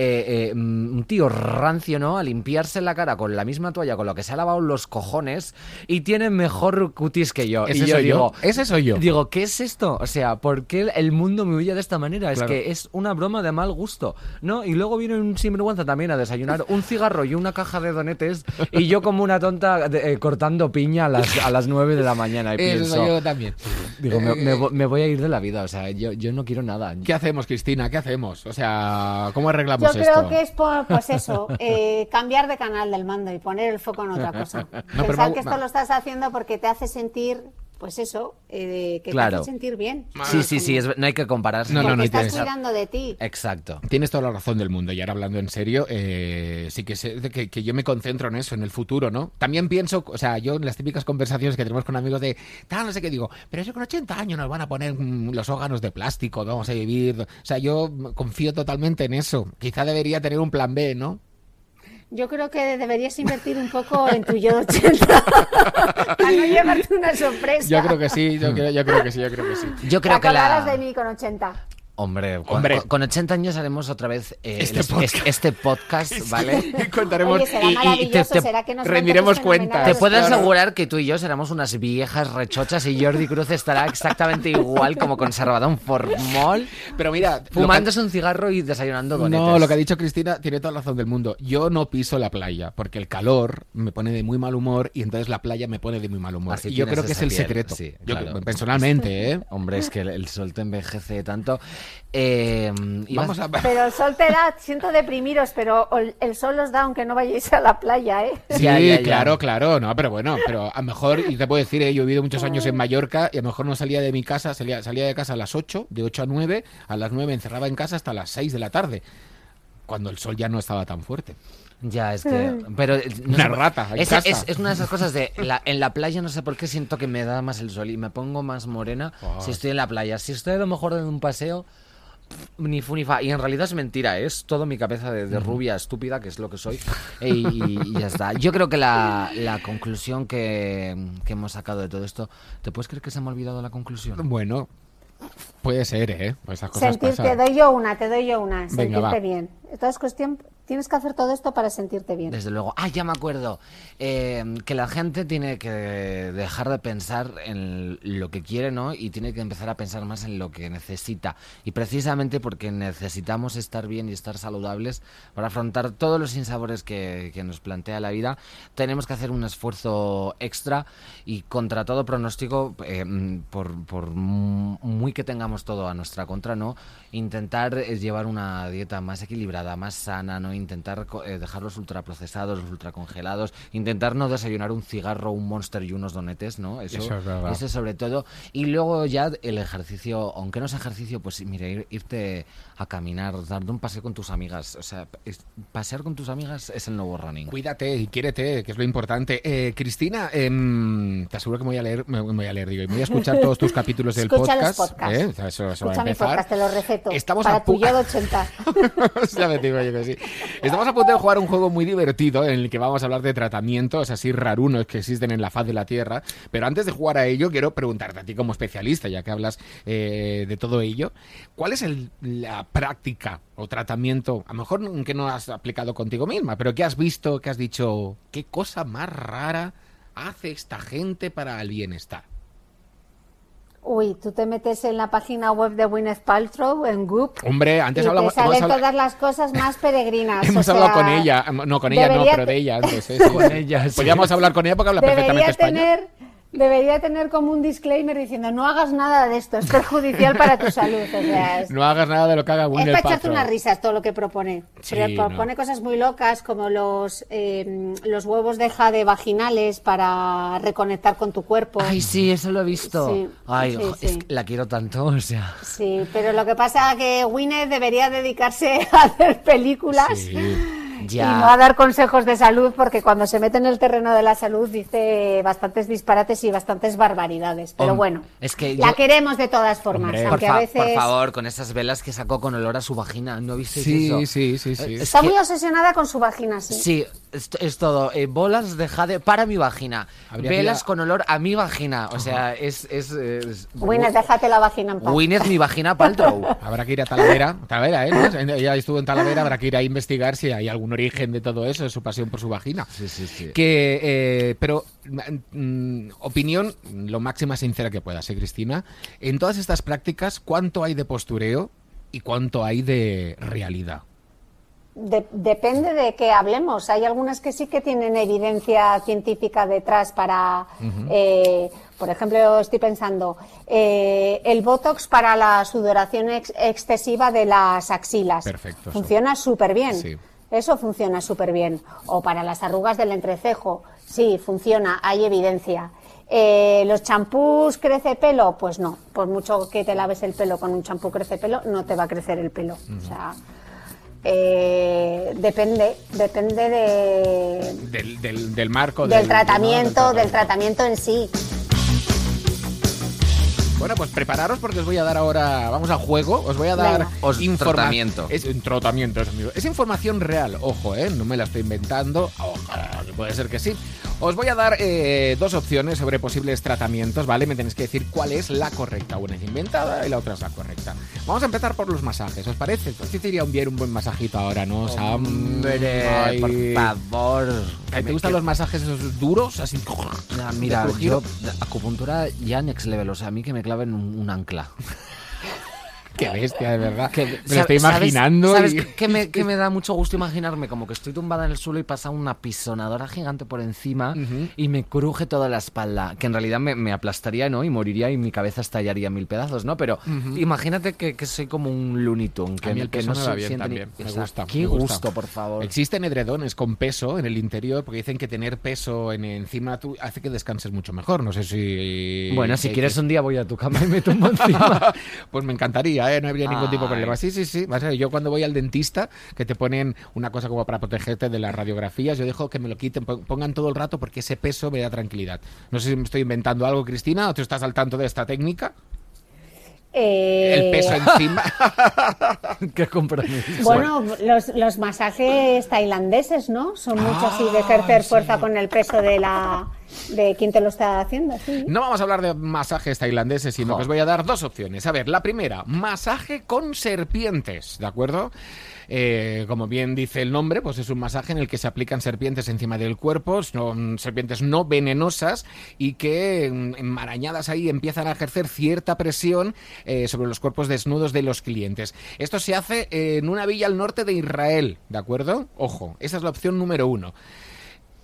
eh, eh, mm, un tío rancio, ¿no? A limpiarse la cara con la misma toalla con lo que se ha lavado los cojones y tiene mejor cutis que yo. Ese y yo soy yo, digo, ese soy yo. Digo, ¿qué es esto? O sea, ¿por qué el mundo me huye de esta manera? Claro. Es que es una broma de mal gusto, ¿no? Y luego viene un sinvergüenza también a desayunar un cigarro y una caja de donetes y yo como una tonta de- eh, cortando piña a las, a las 9 de la mañana y Eso pienso... yo también. Digo, me, me voy a ir de la vida, o sea, yo, yo no quiero nada. ¿Qué hacemos, Cristina? ¿Qué hacemos? O sea, ¿cómo arreglamos Yo esto? creo que es, por, pues eso, eh, cambiar de canal del mando y poner el foco en otra cosa. pero Pensar me- que esto me- lo estás haciendo porque te hace sentir, pues eso, eh, que Claro. te hace sentir bien. Sí, sí, sí, es- no hay que compararse. No, no, no, estás tienes- cuidando de ti. Exacto. Tienes toda la razón del mundo. Y ahora hablando en serio, eh, sí que, sé que, que yo me concentro en eso, en el futuro, ¿no? También pienso, o sea, yo en las típicas conversaciones que tenemos con amigos de tal, no sé qué digo, pero eso con 80 años nos van a poner mm, los órganos de plástico, vamos a vivir. O sea, yo confío totalmente en eso. Quizá debería tener un plan B, ¿no? Yo creo que deberías invertir un poco en tu yo de 80 para no llevarte una sorpresa. Yo creo que sí, yo creo, yo creo que sí, yo creo que sí. Yo Te creo que la... de mí con 80. Hombre, con, Hombre. con- con 80 años haremos otra vez eh, Este el- es- podcast. es- este podcast, ¿vale? Y contaremos Oye, será y- te, te será que nos rendiremos cuentas cuenta. fenomenales. Te puedo Claro. asegurar que tú y yo seremos unas viejas rechochas y Jordi Cruz estará exactamente igual como conservado un formol, Pero mira, lo que- fumándose un cigarro y desayunando con No, lo que ha dicho Cristina tiene toda la razón del mundo. Yo no piso la playa porque el calor me pone de muy mal humor y entonces la playa me pone de muy mal humor. Así y yo creo que es el piel, secreto. sí, Yo, claro. personalmente, ¿eh? Hombre, es que el, el sol te envejece tanto. Eh, Vamos a Pero el sol te da, siento deprimiros, pero el- el sol os da aunque no vayáis a la playa, ¿eh? Sí, Ya, ya, ya. claro, claro, no, pero bueno, pero a lo mejor, y te puedo decir, eh, yo he vivido muchos años en Mallorca y a lo mejor no salía de mi casa, salía, salía de casa a las 8, de 8 a 9, a las 9 encerraba en casa hasta las 6 de la tarde, cuando el sol ya no estaba tan fuerte. Ya, es que. Pero, eh, no Una sé rata Es, es- es una de esas cosas de. la- en la playa no sé por qué siento que me da más el sol y me pongo más morena Oh. si estoy en la playa. Si estoy a lo mejor en un paseo. pff, Ni fu ni fa. Y en realidad es mentira, ¿eh? es todo mi cabeza de, de rubia estúpida, que es lo que soy. E- Y, y ya está. Yo creo que la, la conclusión que, que hemos sacado de todo esto. ¿Te puedes creer que se me ha olvidado la conclusión? Bueno, puede ser, ¿eh? Esas cosas Sentirte, pasan. doy yo una, te doy yo una. Venga, sentirte va. bien. Entonces, cuestión, tienes que hacer todo esto para sentirte bien. Desde luego. Ah, ya me acuerdo. Eh, que la gente tiene que dejar de pensar en lo que quiere, ¿no? Y tiene que empezar a pensar más en lo que necesita. Y precisamente porque necesitamos estar bien y estar saludables para afrontar todos los sinsabores que, nos plantea la vida, tenemos que hacer un esfuerzo extra y contra todo pronóstico, eh, por, muy que tengamos todo a nuestra contra, ¿no? Intentar eh, llevar una dieta más equilibrada, más sana, ¿no? Intentar eh, dejar los ultraprocesados, los ultracongelados, intentar no desayunar un cigarro, un monster y unos donetes, ¿no? Eso, Eso es verdad. eso sobre todo. Y luego ya el ejercicio, aunque no es ejercicio, pues mira, ir- irte a caminar, darte un paseo con tus amigas. O sea, es- pasear con tus amigas es el nuevo running. Cuídate y quiérete, que es lo importante. Eh, Cristina, em, te aseguro que me voy a leer, me, me voy a leer, digo, y me voy a escuchar todos tus capítulos del Escucha los podcast. podcasts. ¿eh? Eso, eso va a Escucha mi podcast, te lo receto. Estamos para a tu yo de 80. ya me digo yo que sí. Estamos a punto de jugar un juego muy divertido en el que vamos a hablar de tratamientos así rarunos que existen en la faz de la Tierra. Pero antes de jugar a ello, quiero preguntarte a ti como especialista, ya que hablas eh, de todo ello, ¿cuál es el- la práctica o tratamiento, a lo mejor que no has aplicado contigo misma, pero que has visto, que has dicho, qué cosa más rara hace esta gente para el bienestar? Uy, tú te metes en la página web de Gwyneth Paltrow, en Goop, Hombre, antes y hablamos... te salen todas las cosas más peregrinas. Hemos o hablado sea, con ella, no con ella no, pero de ella antes. sí, sí, Con ella, sí. Podríamos hablar con ella porque habla perfectamente Debería español. Debería tener como un disclaimer diciendo no hagas nada de esto, es perjudicial para tu salud. O sea, es, No hagas nada de lo que haga es Gwyneth para echarte unas risas todo lo que propone. Sí, propone no. cosas muy locas como los, eh, los huevos de jade vaginales para reconectar con tu cuerpo. Ay, sí, eso lo he visto. Sí, Ay, sí, jo, sí. es que la quiero tanto, o sea. Sí, pero lo que pasa es que Gwyneth debería dedicarse a hacer películas. Ya. y no a dar consejos de salud porque cuando se mete en el terreno de la salud dice bastantes disparates y bastantes barbaridades. Pero Hom- bueno, es que la yo- queremos de todas formas, Hombre. Por, fa- a veces... por favor, con esas velas que sacó con olor a su vagina. ¿No visteis Sí, eso? sí, sí, sí. Es Está que- muy obsesionada con su vagina, sí. Sí, es, es todo. eh, bolas de jade para mi vagina. Que Velas con olor a mi vagina. O sea, es. es, déjate la vagina en paz. Gwyneth, mi vagina Paltrow. Habrá que ir a Talavera, Talavera, ¿eh? ¿no? Ella estuvo en Talavera, habrá que ir a investigar si hay algún origen de todo eso, de su pasión por su vagina. Sí, sí, sí. Que, eh, pero, mm, opinión lo máxima sincera que puedas, ¿eh, Cristina? En todas estas prácticas, ¿cuánto hay de postureo y cuánto hay de realidad? De- depende de qué hablemos. Hay algunas que sí que tienen evidencia científica detrás para, eh, por ejemplo, estoy pensando, eh, el Botox para la sudoración ex- excesiva de las axilas. Perfecto. Funciona súper bien. Sí. Eso funciona súper bien. O para las arrugas del entrecejo. Sí, funciona, hay evidencia. Eh, ¿Los champús crece pelo? Pues no. Por mucho que te laves el pelo con un champú crece pelo, no te va a crecer el pelo. O sea, eh, depende, depende de, Del, del, del marco. del tratamiento, del tratamiento en sí. Bueno, pues prepararos porque os voy a dar ahora, vamos al juego, os voy a dar. Os- tratamiento. Es un tratamiento, es, amigo. Es información real, ojo, eh, no me la estoy inventando, ojalá, que puede ser que sí. Os voy a dar eh, dos opciones sobre posibles tratamientos, ¿vale? Me tenéis que decir cuál es la correcta. Una es inventada y la otra es la correcta. Vamos a empezar por los masajes, ¿os parece? Pues sí te iría bien un buen masajito ahora, ¿no, Sam? Hombre, Ay. por favor. ¿Te gustan los masajes esos duros? Así. Ya, mira, yo, acupuntura ya next level, o sea, a mí que me claven un, un ancla. Qué bestia, de verdad. Que- me lo ¿sabes- estoy imaginando. ¿Sabes, y- sabes que, me, que me da mucho gusto imaginarme? Como que estoy tumbada en el suelo y pasa una pisonadora gigante por encima y me cruje toda la espalda. Que en realidad me, me aplastaría, ¿no? Y moriría y mi cabeza estallaría en mil pedazos, ¿no? Pero imagínate que, que soy como un Looney Tunes. Que, A mí el peso no me va bien siente ni- también, me gusta, Qué me gusta. gusto, por favor. Existen edredones con peso en el interior porque dicen que tener peso en encima tú hace que descanses mucho mejor. No sé si. Bueno, si quieres un día voy a tu cama y me tumbo encima. pues me encantaría, ¿eh? no habría ningún tipo de problema. Sí, sí, sí. Yo cuando voy al dentista, que te ponen una cosa como para protegerte de las radiografías, yo dejo que me lo quiten, pon- pongan todo el rato porque ese peso me da tranquilidad. No sé si me estoy inventando algo, Cristina, o tú estás al tanto de esta técnica. Eh, El peso encima. qué compromiso. Bueno, los, los masajes tailandeses, ¿no? Son mucho así de ejercer fuerza con el peso de la de quien te lo está haciendo, sí. No vamos a hablar de masajes tailandeses, sino que os voy a dar dos opciones. A ver, la primera, masaje con serpientes, ¿de acuerdo? Eh, como bien dice el nombre, pues es un masaje en el que se aplican serpientes encima del cuerpo, son serpientes no venenosas y que mm, enmarañadas ahí empiezan a ejercer cierta presión eh, sobre los cuerpos desnudos de los clientes. Esto se hace en una villa al norte de Israel, ¿de acuerdo? Ojo, esa es la opción número uno.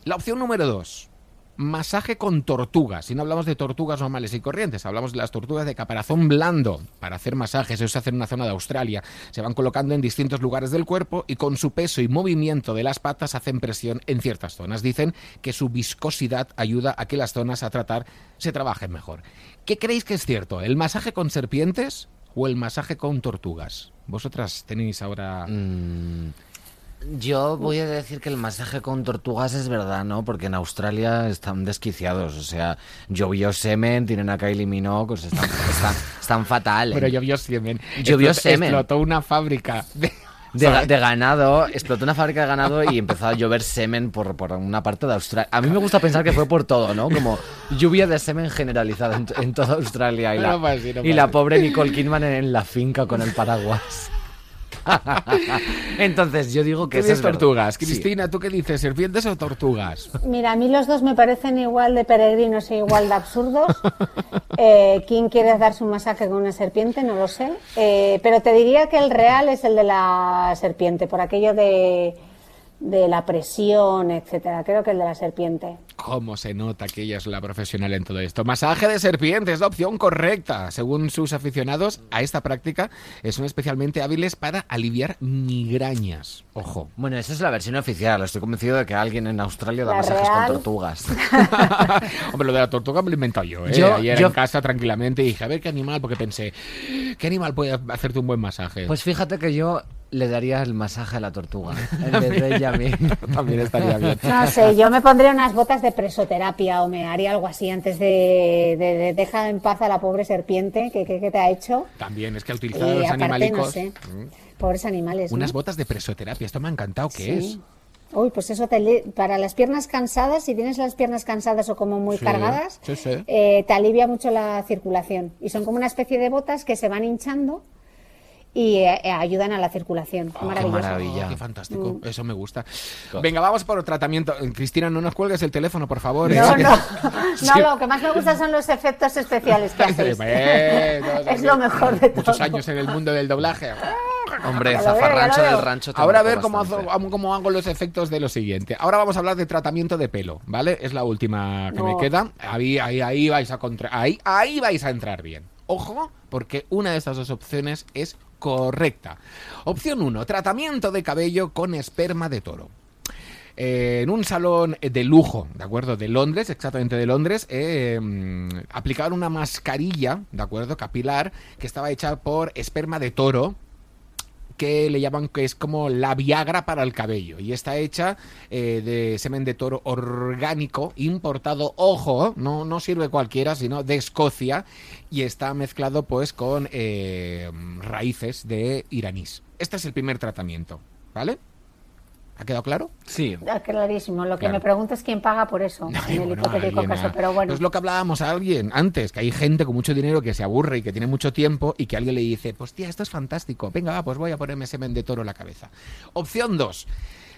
La opción número dos. Masaje con tortugas. Y no hablamos de tortugas normales y corrientes, hablamos de las tortugas de caparazón blando para hacer masajes. Eso se hace en una zona de Australia. Se van colocando en distintos lugares del cuerpo y con su peso y movimiento de las patas hacen presión en ciertas zonas. Dicen que su viscosidad ayuda a que las zonas a tratar se trabajen mejor. ¿Qué creéis que es cierto? ¿El masaje con serpientes o el masaje con tortugas? Vosotras tenéis ahora... Mm, Yo voy a decir que el masaje con tortugas es verdad, ¿no? Porque en Australia están desquiciados. O sea, llovió semen, tienen a Kylie Minogue, pues están, están, están fatal. Pero llovió semen. Llovió semen. Explotó una fábrica de... de, ga- de ganado, explotó una fábrica de ganado y empezó a llover semen por, por una parte de Australia. A mí me gusta pensar que fue por todo, ¿no? Como lluvia de semen generalizada en, en toda Australia y, la, no y la pobre Nicole Kidman en, en la finca con el paraguas. Entonces, yo digo que ¿Qué es verdad. tortugas? Sí. Cristina, ¿tú qué dices? ¿Serpientes o tortugas? Mira, a mí los dos me parecen igual de peregrinos e igual de absurdos. Eh, ¿Quién quiere darse un masaje con una serpiente? No lo sé. Eh, pero te diría que el real es el de la serpiente, por aquello de, de la presión, etcétera. Creo que el de la serpiente. cómo se nota que ella es la profesional en todo esto. Masaje de serpiente es la opción correcta. Según sus aficionados a esta práctica, son especialmente hábiles para aliviar migrañas. Ojo. Bueno, esa es la versión oficial. Estoy convencido de que alguien en Australia da masajes con tortugas. Hombre, lo de la tortuga me lo he inventado yo, ¿eh? Yo, Ayer en casa tranquilamente dije, a ver qué animal, porque pensé, ¿qué animal puede hacerte un buen masaje? Pues fíjate que yo le daría el masaje a la tortuga en vez de ella a mí. También estaría bien. No sé, yo me pondría unas botas de presoterapia o me haría algo así antes de, dejar en paz a la pobre serpiente que, te ha hecho. También, es que ha utilizado los animalicos. Mm. Pobres animales. Unas botas de presoterapia, esto me ha encantado. ¿Qué es? Uy, pues eso te para las piernas cansadas, si tienes las piernas cansadas o como muy cargadas, eh, te alivia mucho la circulación. Y son como una especie de botas que se van hinchando y eh, eh, ayudan a la circulación. qué ah, maravilla. qué fantástico. Mm. Eso me gusta. Venga, vamos por el tratamiento. Cristina, no nos cuelgues el teléfono, por favor. No, no. no, lo que más me gusta son los efectos especiales que haces. es lo mejor de todo. Muchos años en el mundo del doblaje. Hombre, zafarrancho del rancho. Ahora a ver cómo hago, cómo hago los efectos de lo siguiente. Ahora vamos a hablar de tratamiento de pelo, ¿vale? Es la última que me queda. Ahí, ahí, ahí vais a contra... ahí, ahí vais a entrar bien. Ojo, porque una de estas dos opciones es correcta. Opción 1. Tratamiento de cabello con esperma de toro. Eh, en un salón de lujo, ¿de acuerdo? De Londres, exactamente de Londres, eh, mm, aplicaron una mascarilla, ¿de acuerdo? Capilar, que estaba hecha por esperma de toro, que le llaman que es como la Viagra para el cabello y está hecha eh, de semen de toro orgánico importado, ojo, no, no sirve cualquiera, sino de Escocia y está mezclado pues con eh, raíces de iranís. Este es el primer tratamiento, ¿vale? ¿Ha quedado claro? Sí. clarísimo. Lo que me pregunto es quién paga por eso, en el hipotético caso, pero bueno. Es lo que hablábamos a alguien antes, que hay gente con mucho dinero que se aburre y que tiene mucho tiempo y que alguien le dice, pues tía, esto es fantástico, venga, pues voy a ponerme semen de toro en la cabeza. Opción 2.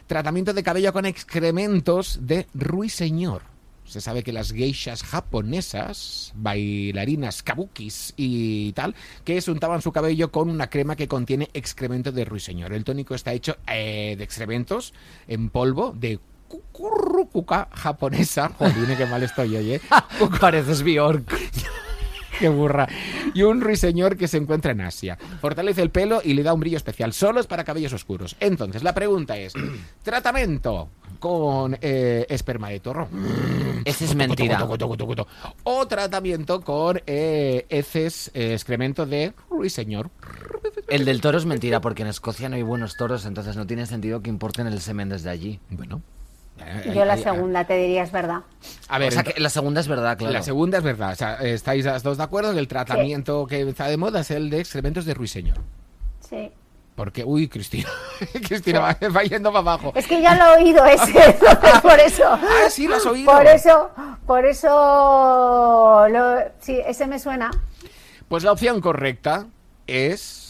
Tratamiento de cabello con excrementos de ruiseñor. Se sabe que las geishas japonesas, bailarinas kabukis y tal, que se untaban su cabello con una crema que contiene excremento de ruiseñor. El tónico está hecho eh, de excrementos en polvo de cucurrupuca japonesa. Joder, qué mal estoy, oye. Pareces Bjork. Qué burra. Y un ruiseñor que se encuentra en Asia. Fortalece el pelo y le da un brillo especial. Solo es para cabellos oscuros. Entonces, la pregunta es: ¿tratamiento con eh, esperma de toro. Ese es mentira. O tratamiento con eh, heces, eh, excremento de ruiseñor. El del toro es mentira, porque en Escocia no hay buenos toros, entonces no tiene sentido que importen el semen desde allí. Bueno. Yo la segunda te diría es verdad. A ver, o sea, que la segunda es verdad, claro. La segunda es verdad. O sea, estáis las dos de acuerdo que el tratamiento que está de moda es el de excrementos de ruiseñor. Sí. Porque, uy, Cristina, Cristina va, yendo para abajo. Es que ya lo he oído ese, por eso. Ah, sí, lo has oído. Por eso, por eso, sí, ese me suena. Pues la opción correcta es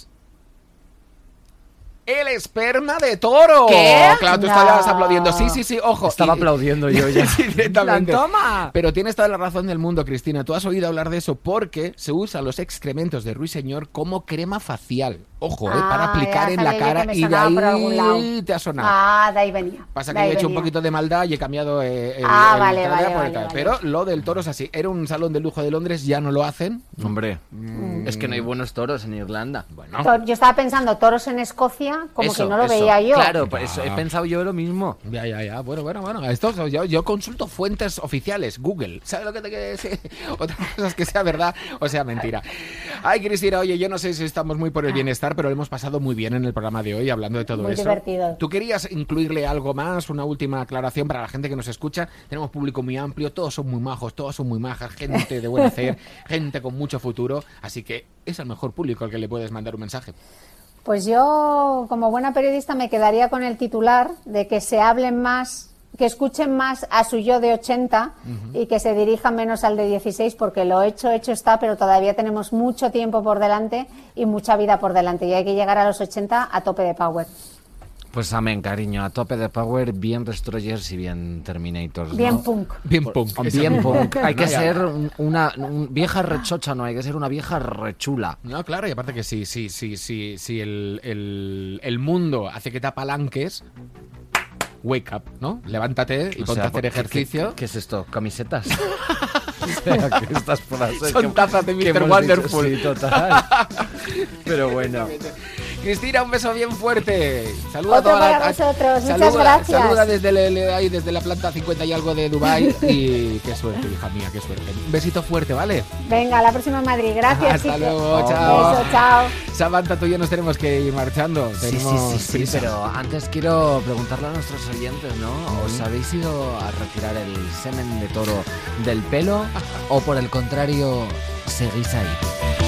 el esperma de toro. ¿Qué? Claro, tú estabas aplaudiendo. Sí, sí, sí, ojo. Estaba aplaudiendo yo ya. sí, directamente. toma. Pero tienes toda la razón del mundo, Cristina. Tú has oído hablar de eso porque se usan los excrementos de ruiseñor como crema facial. Ojo, eh, para ah, aplicar en la cara y de ahí te ha sonado. Ah, de ahí venía. Pasa que he hecho un poquito de maldad y he cambiado eh, el, ah, vale, vale, Pero lo del toro es así. Era un salón de lujo de Londres, ya no lo hacen. Hombre, mm. es que no hay buenos toros en Irlanda. Bueno. Yo estaba pensando toros en Escocia, como que no lo veía yo. Claro, pues he pensado yo lo mismo. Ya, ya, ya. Bueno, bueno, bueno. Esto, yo, yo consulto fuentes oficiales, Google. ¿Sabes lo que te quiero decir? Otra cosa es que sea verdad o sea mentira. Ay, Cristina, oye, yo no sé si estamos muy por el bienestar pero lo hemos pasado muy bien en el programa de hoy hablando de todo muy eso. divertido. ¿Tú querías incluirle algo más, una última aclaración para la gente que nos escucha? Tenemos público muy amplio, todos son muy majos, todos son muy majas, gente de buen hacer, gente con mucho futuro, así que es el mejor público al que le puedes mandar un mensaje. Pues yo, como buena periodista, me quedaría con el titular de que se hablen más que escuchen más a su yo de 80 y que se dirijan menos al de 16 porque lo hecho, hecho está, pero todavía tenemos mucho tiempo por delante y mucha vida por delante y hay que llegar a los 80 a tope de power. Pues amén, cariño, a tope de power, bien Destroyers y bien Terminators. Bien punk. Bien punk. Bien punk. Hay que ser una vieja rechocha, no, hay que ser una vieja rechula. No, claro, y aparte que sí, sí, sí, sí, sí, el, el, el mundo hace que te apalanques, wake up, ¿no? Levántate y O ponte sea, a hacer ¿qué- ejercicio. ¿Qué, qué es esto? ¿Camisetas? O sea, que estas frases Son que- tazas de Mr. Wonderful. dicho, Sí, total. Pero bueno. Cristina, un beso bien fuerte. Saluda Otro a toda la- para a- vosotros, muchas saluda, gracias. Saluda desde, el- el- ahí, desde la planta 50 y algo de Dubai y qué suerte, hija mía, qué suerte. Un besito fuerte, ¿vale? Venga, la próxima en Madrid. Gracias, Hasta chicos. luego, Oh, chao. Beso, chao. Samantha, tú y yo nos tenemos que ir marchando. Sí, sí, Tenemos sí, sí, prisa. pero antes quiero preguntarle a nuestros oyentes, ¿no? ¿Os habéis ido a retirar el semen de toro del pelo o por el contrario seguís ahí?